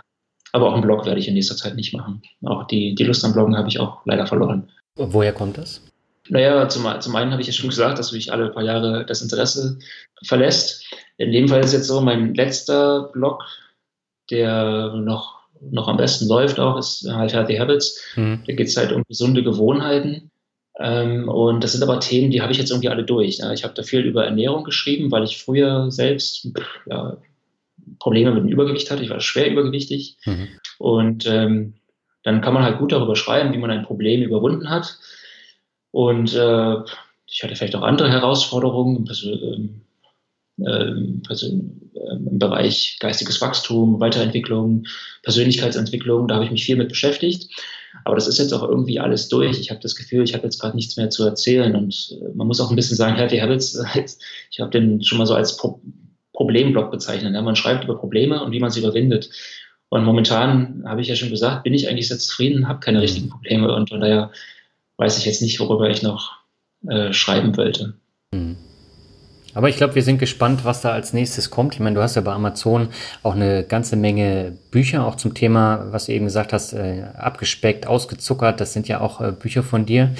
Aber auch einen Blog werde ich in nächster Zeit nicht machen. Auch die, die Lust am Bloggen habe ich auch leider verloren. Woher kommt das? Naja, zum, zum einen habe ich ja schon gesagt, dass mich alle paar Jahre das Interesse verlässt. In dem Fall ist jetzt so, mein letzter Blog, der noch, noch am besten läuft auch, ist halt Healthy Habits. Mhm. Da geht es halt um gesunde Gewohnheiten. Ähm, und das sind aber Themen, die habe ich jetzt irgendwie alle durch. Ja. Ich habe da viel über Ernährung geschrieben, weil ich früher selbst ja, Probleme mit dem Übergewicht hatte. Ich war schwer übergewichtig. Mhm. Und ähm, dann kann man halt gut darüber schreiben, wie man ein Problem überwunden hat. Und äh, ich hatte vielleicht auch andere Herausforderungen im, ähm, im Bereich geistiges Wachstum, Weiterentwicklung, Persönlichkeitsentwicklung. Da habe ich mich viel mit beschäftigt. Aber das ist jetzt auch irgendwie alles durch. Ich habe das Gefühl, ich habe jetzt gerade nichts mehr zu erzählen. Und äh, man muss auch ein bisschen sagen, Healthy Habits, ich habe den schon mal so als Pro Problemblock bezeichnet. Ja, man schreibt über Probleme und wie man sie überwindet. Und momentan habe ich ja schon gesagt, bin ich eigentlich sehr zufrieden, habe keine richtigen Probleme. Und von daher weiß ich jetzt nicht, worüber ich noch äh, schreiben wollte. Mhm. Aber ich glaube, wir sind gespannt, was da als nächstes kommt. Ich meine, du hast ja bei Amazon auch eine ganze Menge Bücher, auch zum Thema, was du eben gesagt hast, äh, abgespeckt, ausgezuckert. Das sind ja auch äh, Bücher von dir.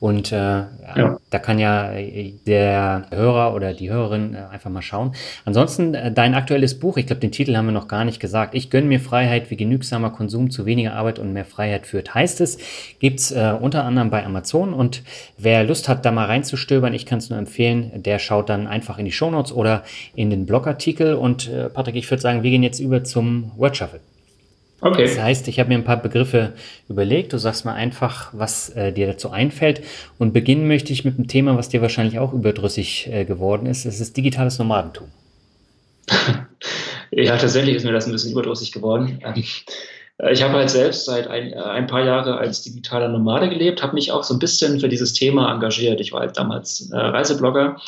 Und äh, ja. da kann ja äh, der Hörer oder die Hörerin äh, einfach mal schauen. Ansonsten äh, dein aktuelles Buch, ich glaube, den Titel haben wir noch gar nicht gesagt. Ich gönne mir Freiheit, wie genügsamer Konsum zu weniger Arbeit und mehr Freiheit führt, heißt es. Gibt's äh, unter anderem bei Amazon. Und wer Lust hat, da mal reinzustöbern, ich kann es nur empfehlen, der schaut dann einfach in die Shownotes oder in den Blogartikel. Und äh, Patrick, ich würde sagen, wir gehen jetzt über zum Word Shuffle. Okay. Das heißt, ich habe mir ein paar Begriffe überlegt. Du sagst mal einfach, was äh, dir dazu einfällt. Und beginnen möchte ich mit einem Thema, was dir wahrscheinlich auch überdrüssig äh, geworden ist. Es ist digitales Nomadentum. ja, tatsächlich ist mir das ein bisschen überdrüssig geworden. Ähm, äh, ich habe halt selbst seit ein, äh, ein paar Jahren als digitaler Nomade gelebt, habe mich auch so ein bisschen für dieses Thema engagiert. Ich war halt damals äh, Reiseblogger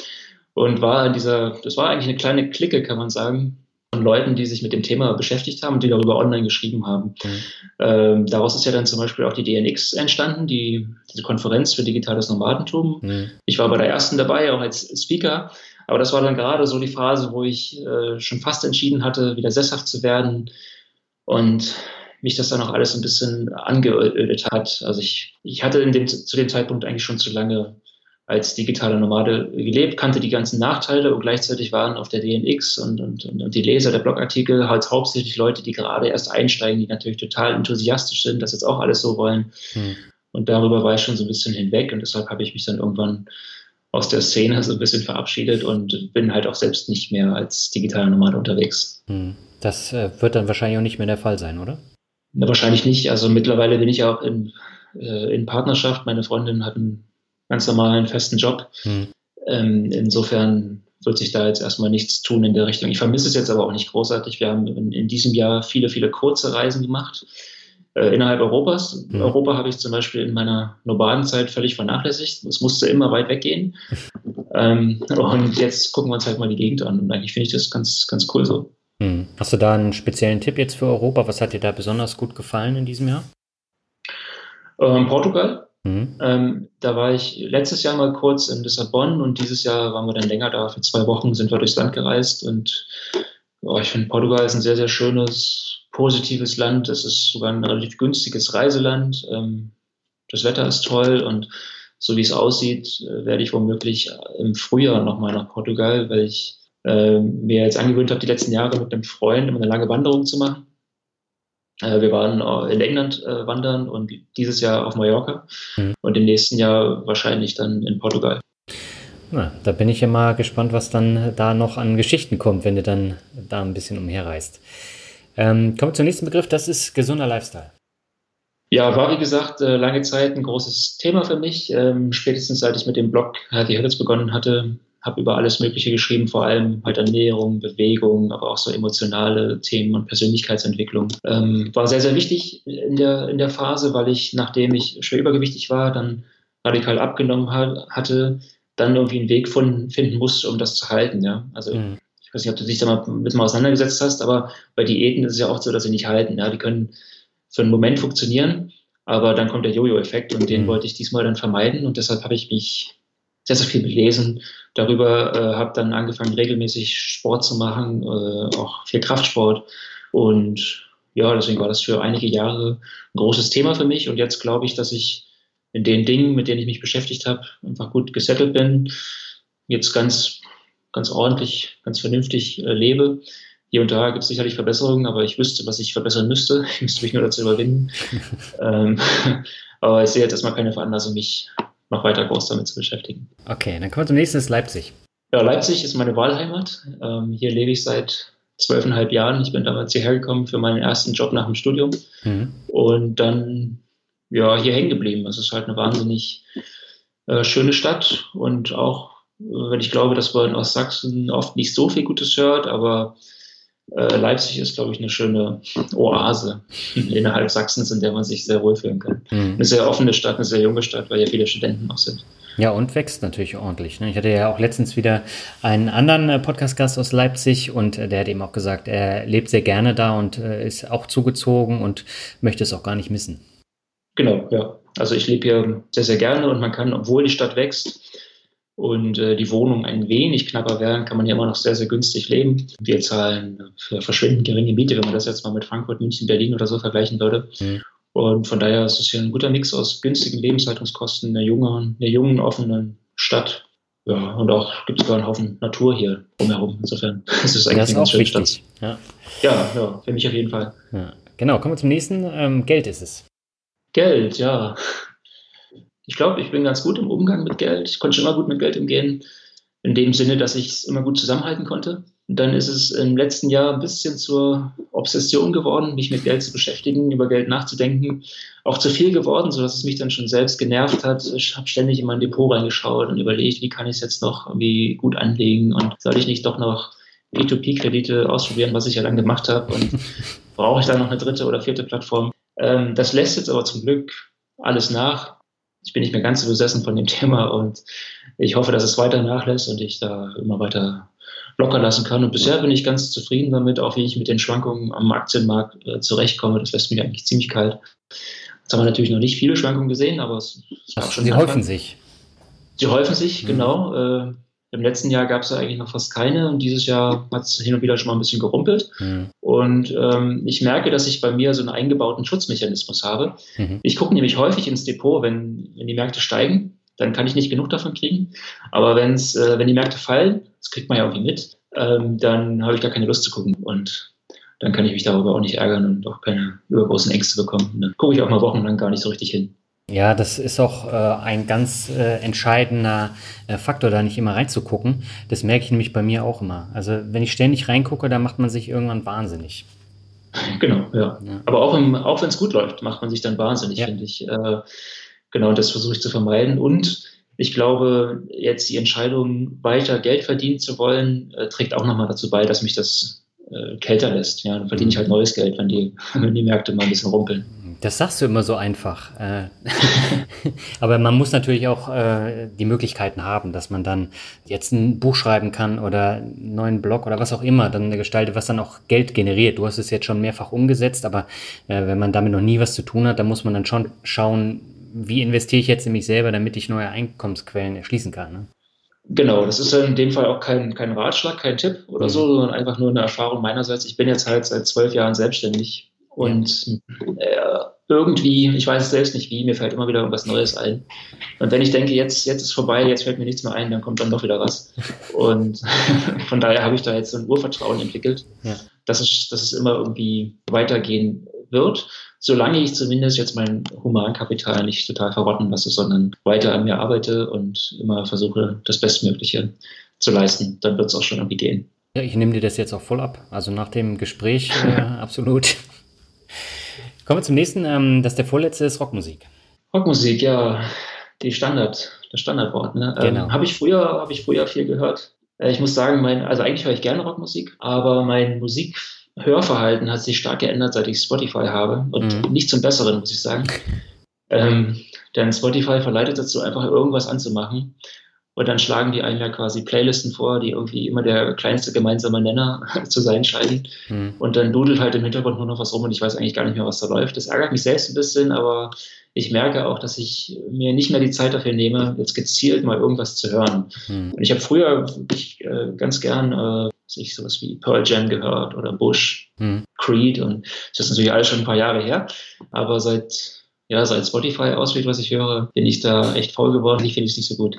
und war in dieser, das war eigentlich eine kleine Clique, kann man sagen, von Leuten, die sich mit dem Thema beschäftigt haben und die darüber online geschrieben haben. Mhm. Ähm, daraus ist ja dann zum Beispiel auch die DNX entstanden, die, diese Konferenz für digitales Nomadentum. Mhm. Ich war bei der ersten dabei, auch als Speaker. Aber das war dann gerade so die Phase, wo ich äh, schon fast entschieden hatte, wieder sesshaft zu werden und mich das dann auch alles ein bisschen angeödet hat. Also ich, ich hatte dem, zu dem Zeitpunkt eigentlich schon zu lange als digitaler Nomade gelebt, kannte die ganzen Nachteile und gleichzeitig waren auf der DNX und, und, und die Leser der Blogartikel halt hauptsächlich Leute, die gerade erst einsteigen, die natürlich total enthusiastisch sind, das jetzt auch alles so wollen. Hm. Und darüber war ich schon so ein bisschen hinweg und deshalb habe ich mich dann irgendwann aus der Szene so ein bisschen verabschiedet und bin halt auch selbst nicht mehr als digitaler Nomade unterwegs. Hm. Das äh, wird dann wahrscheinlich auch nicht mehr der Fall sein, oder? Na, wahrscheinlich nicht. Also mittlerweile bin ich auch in, äh, in Partnerschaft. Meine Freundin hat einen ganz normalen festen Job. Mhm. Ähm, insofern wird sich da jetzt erstmal nichts tun in der Richtung. Ich vermisse es jetzt aber auch nicht großartig. Wir haben in, in diesem Jahr viele, viele kurze Reisen gemacht äh, innerhalb Europas. Mhm. Europa habe ich zum Beispiel in meiner Nomadenzeit völlig vernachlässigt. Es musste immer weit weggehen. ähm, und jetzt gucken wir uns halt mal die Gegend an. Und eigentlich finde ich das ganz, ganz cool so. Mhm. Hast du da einen speziellen Tipp jetzt für Europa? Was hat dir da besonders gut gefallen in diesem Jahr? Ähm, Portugal. Mhm. Ähm, da war ich letztes Jahr mal kurz in Lissabon und dieses Jahr waren wir dann länger da. Für zwei Wochen sind wir durchs Land gereist und oh, ich finde Portugal ist ein sehr, sehr schönes, positives Land. Es ist sogar ein relativ günstiges Reiseland. Ähm, das Wetter ist toll und so wie es aussieht, äh, werde ich womöglich im Frühjahr nochmal nach Portugal, weil ich äh, mir jetzt angewöhnt habe, die letzten Jahre mit einem Freund immer eine lange Wanderung zu machen. Äh, wir waren äh, in England äh, wandern und dieses Jahr auf Mallorca mhm. und im nächsten Jahr wahrscheinlich dann in Portugal. Na, da bin ich ja mal gespannt, was dann da noch an Geschichten kommt, wenn du dann da ein bisschen umherreist. Ähm, kommen wir zum nächsten Begriff, das ist gesunder Lifestyle. Ja, war wie gesagt lange Zeit ein großes Thema für mich. Ähm, spätestens seit ich mit dem Blog Healthy Habits begonnen hatte, habe über alles Mögliche geschrieben, vor allem halt Ernährung, Bewegung, aber auch so emotionale Themen und Persönlichkeitsentwicklung. Ähm, war sehr, sehr wichtig in der, in der Phase, weil ich, nachdem ich schwer übergewichtig war, dann radikal abgenommen hat, hatte, dann irgendwie einen Weg von, finden musste, um das zu halten. Ja? Also mhm. ich weiß nicht, ob du dich da mal mit mal auseinandergesetzt hast, aber bei Diäten ist es ja oft so, dass sie nicht halten. Ja? Die können für einen Moment funktionieren, aber dann kommt der Jojo-Effekt und den mhm. wollte ich diesmal dann vermeiden und deshalb habe ich mich sehr, sehr viel gelesen darüber, äh, habe dann angefangen, regelmäßig Sport zu machen, äh, auch viel Kraftsport. Und ja, deswegen war das für einige Jahre ein großes Thema für mich. Und jetzt glaube ich, dass ich in den Dingen, mit denen ich mich beschäftigt habe, einfach gut gesettelt bin, jetzt ganz, ganz ordentlich, ganz vernünftig äh, lebe. Hier und da gibt es sicherlich Verbesserungen, aber ich wüsste, was ich verbessern müsste. Ich müsste mich nur dazu überwinden. ähm, aber ich sehe jetzt erstmal keine Veranlassung, mich noch weiter groß damit zu beschäftigen. Okay, dann kommen wir zum nächsten, ist Leipzig. Ja, Leipzig ist meine Wahlheimat. Ähm, hier lebe ich seit zwölfeinhalb Jahren. Ich bin damals hierher gekommen für meinen ersten Job nach dem Studium mhm. und dann ja hier hängen geblieben. Es ist halt eine wahnsinnig äh, schöne Stadt und auch, äh, wenn ich glaube, dass man aus Sachsen oft nicht so viel Gutes hört, aber äh, Leipzig ist, glaube ich, eine schöne Oase innerhalb Sachsens, in der man sich sehr wohlfühlen kann. Mhm. Eine sehr offene Stadt, eine sehr junge Stadt, weil ja viele Studenten noch sind. Ja, und wächst natürlich ordentlich. Ne? Ich hatte ja auch letztens wieder einen anderen äh, Podcast-Gast aus Leipzig und äh, der hat eben auch gesagt, er lebt sehr gerne da und äh, ist auch zugezogen und möchte es auch gar nicht missen. Genau, ja. Also ich lebe hier sehr, sehr gerne und man kann, obwohl die Stadt wächst, und äh, die Wohnungen ein wenig knapper werden, kann man hier immer noch sehr, sehr günstig leben. Wir zahlen für verschwindend geringe Miete, wenn man das jetzt mal mit Frankfurt, München, Berlin oder so vergleichen würde. Mhm. Und von daher ist es hier ein guter Mix aus günstigen Lebenshaltungskosten, einer jungen, einer jungen offenen Stadt. Ja, und auch gibt es sogar einen Haufen Natur hier drumherum. Insofern ist es eigentlich das ist eine ganz schöne Stadt. Ja. ja, ja, für mich auf jeden Fall. Ja. Genau, kommen wir zum nächsten. Ähm, Geld ist es. Geld, ja ich glaube, ich bin ganz gut im Umgang mit Geld. Ich konnte schon immer gut mit Geld umgehen, in dem Sinne, dass ich es immer gut zusammenhalten konnte. Und dann ist es im letzten Jahr ein bisschen zur Obsession geworden, mich mit Geld zu beschäftigen, über Geld nachzudenken. Auch zu viel geworden, sodass es mich dann schon selbst genervt hat. Ich habe ständig in mein Depot reingeschaut und überlegt, wie kann ich es jetzt noch irgendwie gut anlegen und soll ich nicht doch noch P2P-Kredite ausprobieren, was ich ja dann gemacht habe und brauche ich da noch eine dritte oder vierte Plattform. Ähm, das lässt jetzt aber zum Glück alles nach ich bin nicht mehr ganz so besessen von dem Thema und ich hoffe, dass es weiter nachlässt und ich da immer weiter locker lassen kann. Und bisher bin ich ganz zufrieden damit, auch wie ich mit den Schwankungen am Aktienmarkt äh, zurechtkomme. Das lässt mich eigentlich ziemlich kalt. Jetzt haben wir natürlich noch nicht viele Schwankungen gesehen, aber es, es war schon. Sie häufen sich. Sie häufen sich, mhm. genau. Äh, im letzten Jahr gab es ja eigentlich noch fast keine und dieses Jahr hat es hin und wieder schon mal ein bisschen gerumpelt. Mhm. Und ähm, ich merke, dass ich bei mir so einen eingebauten Schutzmechanismus habe. Mhm. Ich gucke nämlich häufig ins Depot, wenn, wenn die Märkte steigen, dann kann ich nicht genug davon kriegen. Aber wenn's, äh, wenn die Märkte fallen, das kriegt man ja irgendwie mit, ähm, dann habe ich gar keine Lust zu gucken. Und dann kann ich mich darüber auch nicht ärgern und auch keine übergroßen Ängste bekommen. Und dann gucke ich auch mal wochenlang gar nicht so richtig hin. Ja, das ist auch äh, ein ganz äh, entscheidender äh, Faktor, da nicht immer reinzugucken. Das merke ich nämlich bei mir auch immer. Also wenn ich ständig reingucke, dann macht man sich irgendwann wahnsinnig. Genau, ja. ja. Aber auch, im, auch wenn es gut läuft, macht man sich dann wahnsinnig, ja. finde ich. Äh, genau, das versuche ich zu vermeiden. Und ich glaube, jetzt die Entscheidung, weiter Geld verdienen zu wollen, äh, trägt auch nochmal dazu bei, dass mich das äh, kälter lässt. Ja, dann verdiene ich halt neues Geld, wenn die, wenn die Märkte mal ein bisschen rumpeln. Das sagst du immer so einfach. Äh, aber man muss natürlich auch äh, die Möglichkeiten haben, dass man dann jetzt ein Buch schreiben kann oder einen neuen Blog oder was auch immer dann gestaltet, was dann auch Geld generiert. Du hast es jetzt schon mehrfach umgesetzt, aber äh, wenn man damit noch nie was zu tun hat, dann muss man dann schon schauen, wie investiere ich jetzt in mich selber, damit ich neue Einkommensquellen erschließen kann. Ne? Genau, das ist in dem Fall auch kein, kein Ratschlag, kein Tipp oder mhm. so, sondern einfach nur eine Erfahrung meinerseits. Ich bin jetzt halt seit zwölf Jahren selbstständig und äh, irgendwie, ich weiß es selbst nicht wie, mir fällt immer wieder irgendwas Neues ein. Und wenn ich denke, jetzt, jetzt ist vorbei, jetzt fällt mir nichts mehr ein, dann kommt dann doch wieder was. Und von daher habe ich da jetzt so ein Urvertrauen entwickelt, ja. dass, es, dass es immer irgendwie weitergehen wird, solange ich zumindest jetzt mein Humankapital nicht total verrotten lasse, sondern weiter an mir arbeite und immer versuche, das Bestmögliche zu leisten, dann wird es auch schon irgendwie gehen. Ja, ich nehme dir das jetzt auch voll ab. Also nach dem Gespräch äh, absolut. Kommen wir zum nächsten. Ähm, das ist der vorletzte ist Rockmusik. Rockmusik, ja, die Standard, das Standardwort. Ne? Ähm, genau. Ähm, habe ich früher, habe ich früher viel gehört. Äh, ich muss sagen, mein, also eigentlich höre ich gerne Rockmusik, aber mein Musikhörverhalten hat sich stark geändert, seit ich Spotify habe und mhm. nicht zum Besseren, muss ich sagen. ähm, denn Spotify verleitet dazu, einfach irgendwas anzumachen und dann schlagen die einem ja quasi Playlisten vor, die irgendwie immer der kleinste gemeinsame Nenner zu sein scheinen. Mhm. Und dann dudelt halt im Hintergrund nur noch was rum und ich weiß eigentlich gar nicht mehr, was da läuft. Das ärgert mich selbst ein bisschen, aber ich merke auch, dass ich mir nicht mehr die Zeit dafür nehme, jetzt gezielt mal irgendwas zu hören. Mhm. Und ich habe früher ich, äh, ganz gern äh, sich sowas wie Pearl Jam gehört oder Bush, mhm. Creed und das ist natürlich alles schon ein paar Jahre her. Aber seit Ja, seit Spotify auswählt, was ich höre, bin ich da echt faul geworden. Ich finde es nicht so gut.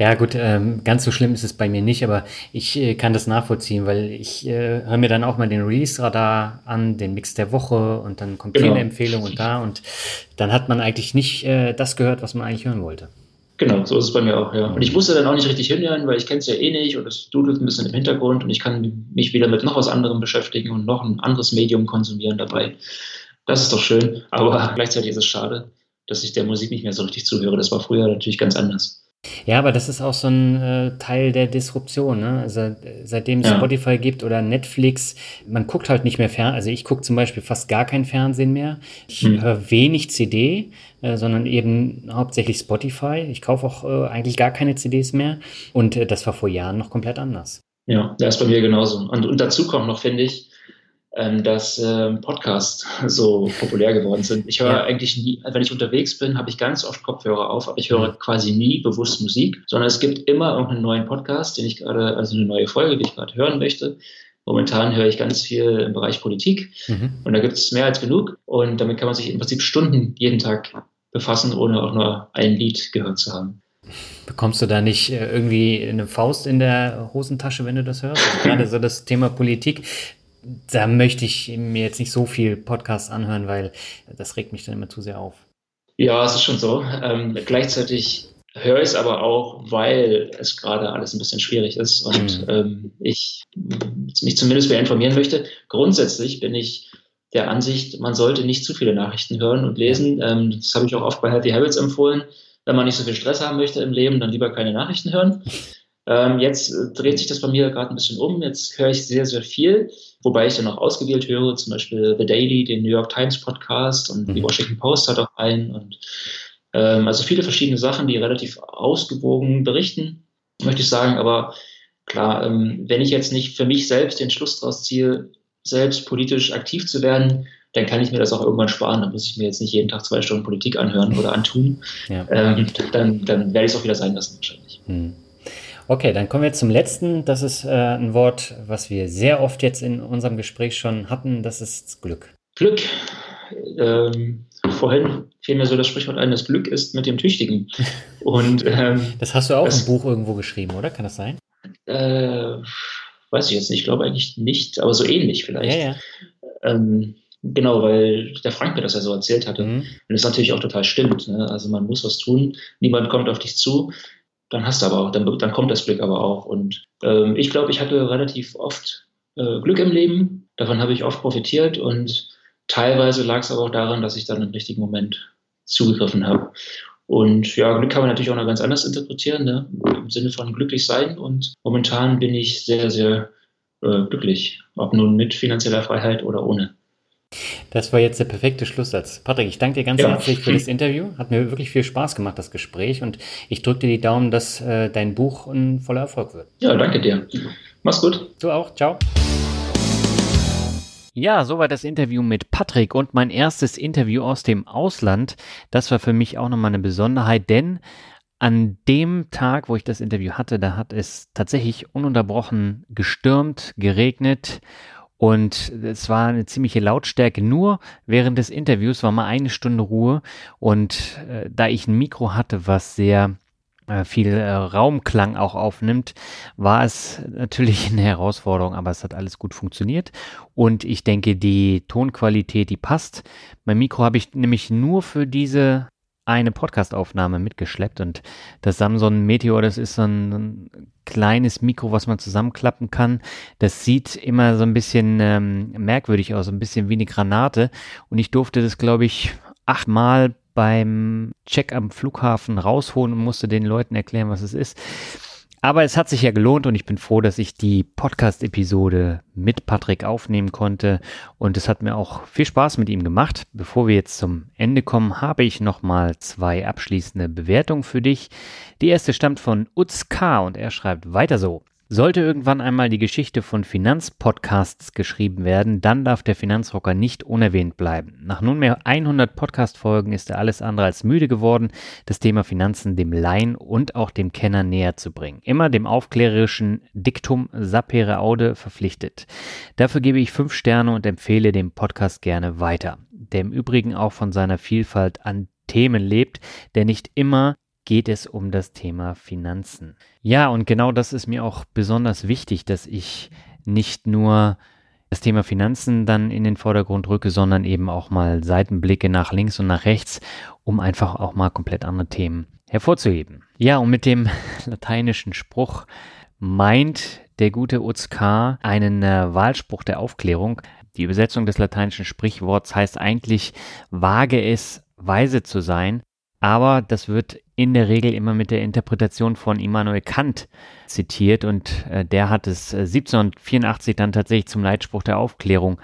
Ja, gut, ähm, ganz so schlimm ist es bei mir nicht, aber ich äh, kann das nachvollziehen, weil ich äh, höre mir dann auch mal den Release-Radar an, den Mix der Woche und dann kommt genau. hier eine Empfehlung und da und dann hat man eigentlich nicht äh, das gehört, was man eigentlich hören wollte. Genau, so ist es bei mir auch, ja. Und ich musste dann auch nicht richtig hinhören, weil ich kenne es ja eh nicht und es dudelt ein bisschen im Hintergrund und ich kann mich wieder mit noch was anderem beschäftigen und noch ein anderes Medium konsumieren dabei. Das ist doch schön, aber gleichzeitig ist es schade, dass ich der Musik nicht mehr so richtig zuhöre. Das war früher natürlich ganz anders. Ja, aber das ist auch so ein äh, Teil der Disruption. Ne? Also, seitdem es ja. Spotify gibt oder Netflix, man guckt halt nicht mehr fern. Also ich gucke zum Beispiel fast gar kein Fernsehen mehr. Ich hm. höre wenig CD, äh, sondern eben hauptsächlich Spotify. Ich kaufe auch äh, eigentlich gar keine CDs mehr. Und äh, das war vor Jahren noch komplett anders. Ja, das ist bei mir genauso. Und, und dazu kommt noch, finde ich, ähm, dass äh, Podcasts so populär geworden sind. Ich höre ja. eigentlich nie, wenn ich unterwegs bin, habe ich ganz oft Kopfhörer auf, aber ich höre mhm. quasi nie bewusst Musik, sondern es gibt immer irgendeinen neuen Podcast, den ich gerade, also eine neue Folge, die ich gerade hören möchte. Momentan höre ich ganz viel im Bereich Politik mhm. und da gibt es mehr als genug und damit kann man sich im Prinzip Stunden jeden Tag befassen, ohne auch nur ein Lied gehört zu haben. Bekommst du da nicht äh, irgendwie eine Faust in der Hosentasche, wenn du das hörst? Also gerade so das Thema Politik da möchte ich mir jetzt nicht so viel Podcasts anhören, weil das regt mich dann immer zu sehr auf. Ja, es ist schon so. Ähm, gleichzeitig höre ich es aber auch, weil es gerade alles ein bisschen schwierig ist und mhm. ähm, ich mich zumindest wieder informieren möchte. Grundsätzlich bin ich der Ansicht, man sollte nicht zu viele Nachrichten hören und lesen. Ähm, das habe ich auch oft bei Healthy Habits empfohlen. Wenn man nicht so viel Stress haben möchte im Leben, dann lieber keine Nachrichten hören. Ähm, jetzt dreht sich das bei mir gerade ein bisschen um. Jetzt höre ich sehr, sehr viel, wobei ich dann auch ausgewählt höre, zum Beispiel The Daily, den New York Times Podcast und mhm. die Washington Post hat auch einen und ähm, also viele verschiedene Sachen, die relativ ausgewogen berichten, möchte ich sagen. Aber klar, ähm, wenn ich jetzt nicht für mich selbst den Schluss daraus ziehe, selbst politisch aktiv zu werden, dann kann ich mir das auch irgendwann sparen. Dann muss ich mir jetzt nicht jeden Tag zwei Stunden Politik anhören oder antun. Ja. Ähm, dann, dann werde ich es auch wieder sein lassen wahrscheinlich. Mhm. Okay, dann kommen wir zum letzten. Das ist äh, ein Wort, was wir sehr oft jetzt in unserem Gespräch schon hatten. Das ist Glück. Glück. Ähm, vorhin fiel mir so das Sprichwort ein, das Glück ist mit dem Tüchtigen. Und, ähm, das hast du auch das, im Buch irgendwo geschrieben, oder? Kann das sein? Äh, weiß ich jetzt nicht. Ich glaube eigentlich nicht, aber so ähnlich vielleicht. Ja, ja. Ähm, Genau, weil der Frank mir das ja so erzählt hatte. Mhm. Und das natürlich auch total stimmt. Ne? Also man muss was tun, niemand kommt auf dich zu dann hast du aber auch, dann, dann kommt das Glück aber auch. Und ähm, ich glaube, ich hatte relativ oft äh, Glück im Leben. Davon habe ich oft profitiert und teilweise lag es aber auch daran, dass ich dann im richtigen Moment zugegriffen habe. Und ja, Glück kann man natürlich auch noch ganz anders interpretieren, ne? im Sinne von glücklich sein. Und momentan bin ich sehr, sehr äh, glücklich, ob nun mit finanzieller Freiheit oder ohne. Das war jetzt der perfekte Schlusssatz. Patrick, ich danke dir ganz ja. herzlich für das Interview. Hat mir wirklich viel Spaß gemacht, das Gespräch. Und ich drücke dir die Daumen, dass äh, dein Buch ein voller Erfolg wird. Ja, danke dir. Mach's gut. Du auch. Ciao. Ja, soweit das Interview mit Patrick und mein erstes Interview aus dem Ausland. Das war für mich auch nochmal eine Besonderheit, denn an dem Tag, wo ich das Interview hatte, da hat es tatsächlich ununterbrochen gestürmt, geregnet und es war eine ziemliche Lautstärke. Nur während des Interviews war mal eine Stunde Ruhe. Und äh, da ich ein Mikro hatte, was sehr äh, viel äh, Raumklang auch aufnimmt, war es natürlich eine Herausforderung, aber es hat alles gut funktioniert. Und ich denke, die Tonqualität, die passt. Mein Mikro habe ich nämlich nur für diese eine Podcastaufnahme mitgeschleppt und das Samsung Meteor, das ist so ein, ein, kleines Mikro, was man zusammenklappen kann. Das sieht immer so ein bisschen ähm, merkwürdig aus, ein bisschen wie eine Granate und ich durfte das, glaube ich, achtmal beim Check am Flughafen rausholen und musste den Leuten erklären, was es ist. Aber es hat sich ja gelohnt und ich bin froh, dass ich die Podcast-Episode mit Patrick aufnehmen konnte und es hat mir auch viel Spaß mit ihm gemacht. Bevor wir jetzt zum Ende kommen, habe ich nochmal zwei abschließende Bewertungen für dich. Die erste stammt von Utz K. und er schreibt weiter so. Sollte irgendwann einmal die Geschichte von Finanzpodcasts geschrieben werden, dann darf der Finanzrocker nicht unerwähnt bleiben. Nach nunmehr 100 Podcast-Folgen ist er alles andere als müde geworden, das Thema Finanzen dem Laien und auch dem Kenner näher zu bringen. Immer dem aufklärerischen Diktum sapere aude verpflichtet. Dafür gebe ich fünf Sterne und empfehle den Podcast gerne weiter, der im Übrigen auch von seiner Vielfalt an Themen lebt, der nicht immer geht es um das Thema Finanzen. Ja, und genau das ist mir auch besonders wichtig, dass ich nicht nur das Thema Finanzen dann in den Vordergrund rücke, sondern eben auch mal Seitenblicke nach links und nach rechts, um einfach auch mal komplett andere Themen hervorzuheben. Ja, und mit dem lateinischen Spruch meint der gute Uzkar einen äh, Wahlspruch der Aufklärung. Die Übersetzung des lateinischen Sprichworts heißt eigentlich, wage es, weise zu sein. Aber das wird in der Regel immer mit der Interpretation von Immanuel Kant zitiert und äh, der hat es äh, 1784 dann tatsächlich zum Leitspruch der Aufklärung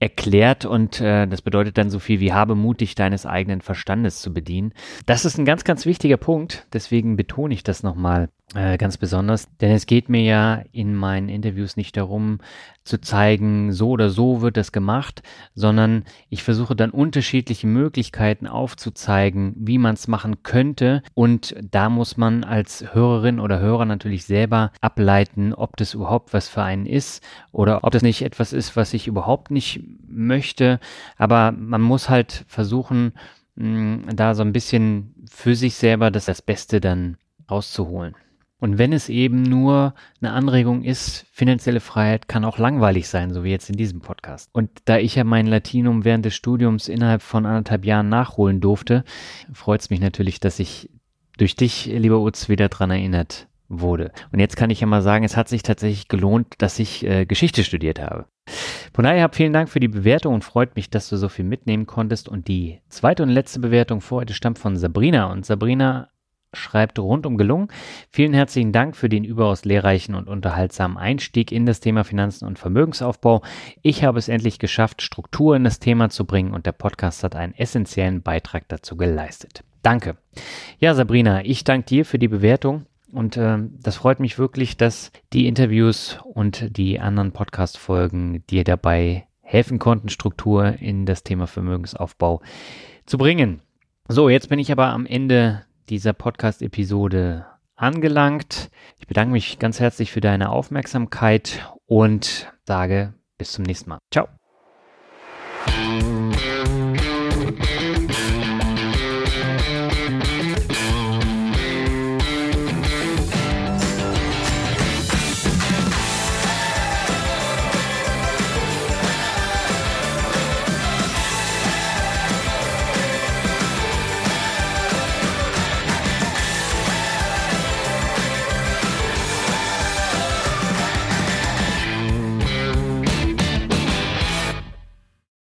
erklärt und äh, das bedeutet dann so viel wie habe mutig deines eigenen Verstandes zu bedienen. Das ist ein ganz, ganz wichtiger Punkt, deswegen betone ich das nochmal äh, ganz besonders, denn es geht mir ja in meinen Interviews nicht darum zu zeigen, so oder so wird das gemacht, sondern ich versuche dann unterschiedliche Möglichkeiten aufzuzeigen, wie man es machen könnte und da muss man als Hörerin oder Hörer natürlich selber ableiten, ob das überhaupt was für einen ist oder ob das nicht etwas ist, was ich überhaupt nicht möchte, aber man muss halt versuchen, mh, da so ein bisschen für sich selber das, das Beste dann rauszuholen. Und wenn es eben nur eine Anregung ist, finanzielle Freiheit kann auch langweilig sein, so wie jetzt in diesem Podcast. Und da ich ja mein Latinum während des Studiums innerhalb von anderthalb Jahren nachholen durfte, freut es mich natürlich, dass ich durch dich, lieber Utz, wieder dran erinnert wurde. Und jetzt kann ich ja mal sagen, es hat sich tatsächlich gelohnt, dass ich äh, Geschichte studiert habe. Von daher hab vielen Dank für die Bewertung und freut mich, dass du so viel mitnehmen konntest. Und die zweite und letzte Bewertung vor heute stammt von Sabrina. Und Sabrina schreibt rundum gelungen. Vielen herzlichen Dank für den überaus lehrreichen und unterhaltsamen Einstieg in das Thema Finanzen und Vermögensaufbau. Ich habe es endlich geschafft, Struktur in das Thema zu bringen und der Podcast hat einen essentiellen Beitrag dazu geleistet. Danke. Ja, Sabrina, ich danke dir für die Bewertung. Und äh, das freut mich wirklich, dass die Interviews und die anderen Podcast-Folgen dir dabei helfen konnten, Struktur in das Thema Vermögensaufbau zu bringen. So, jetzt bin ich aber am Ende dieser Podcast-Episode angelangt. Ich bedanke mich ganz herzlich für deine Aufmerksamkeit und sage bis zum nächsten Mal. Ciao.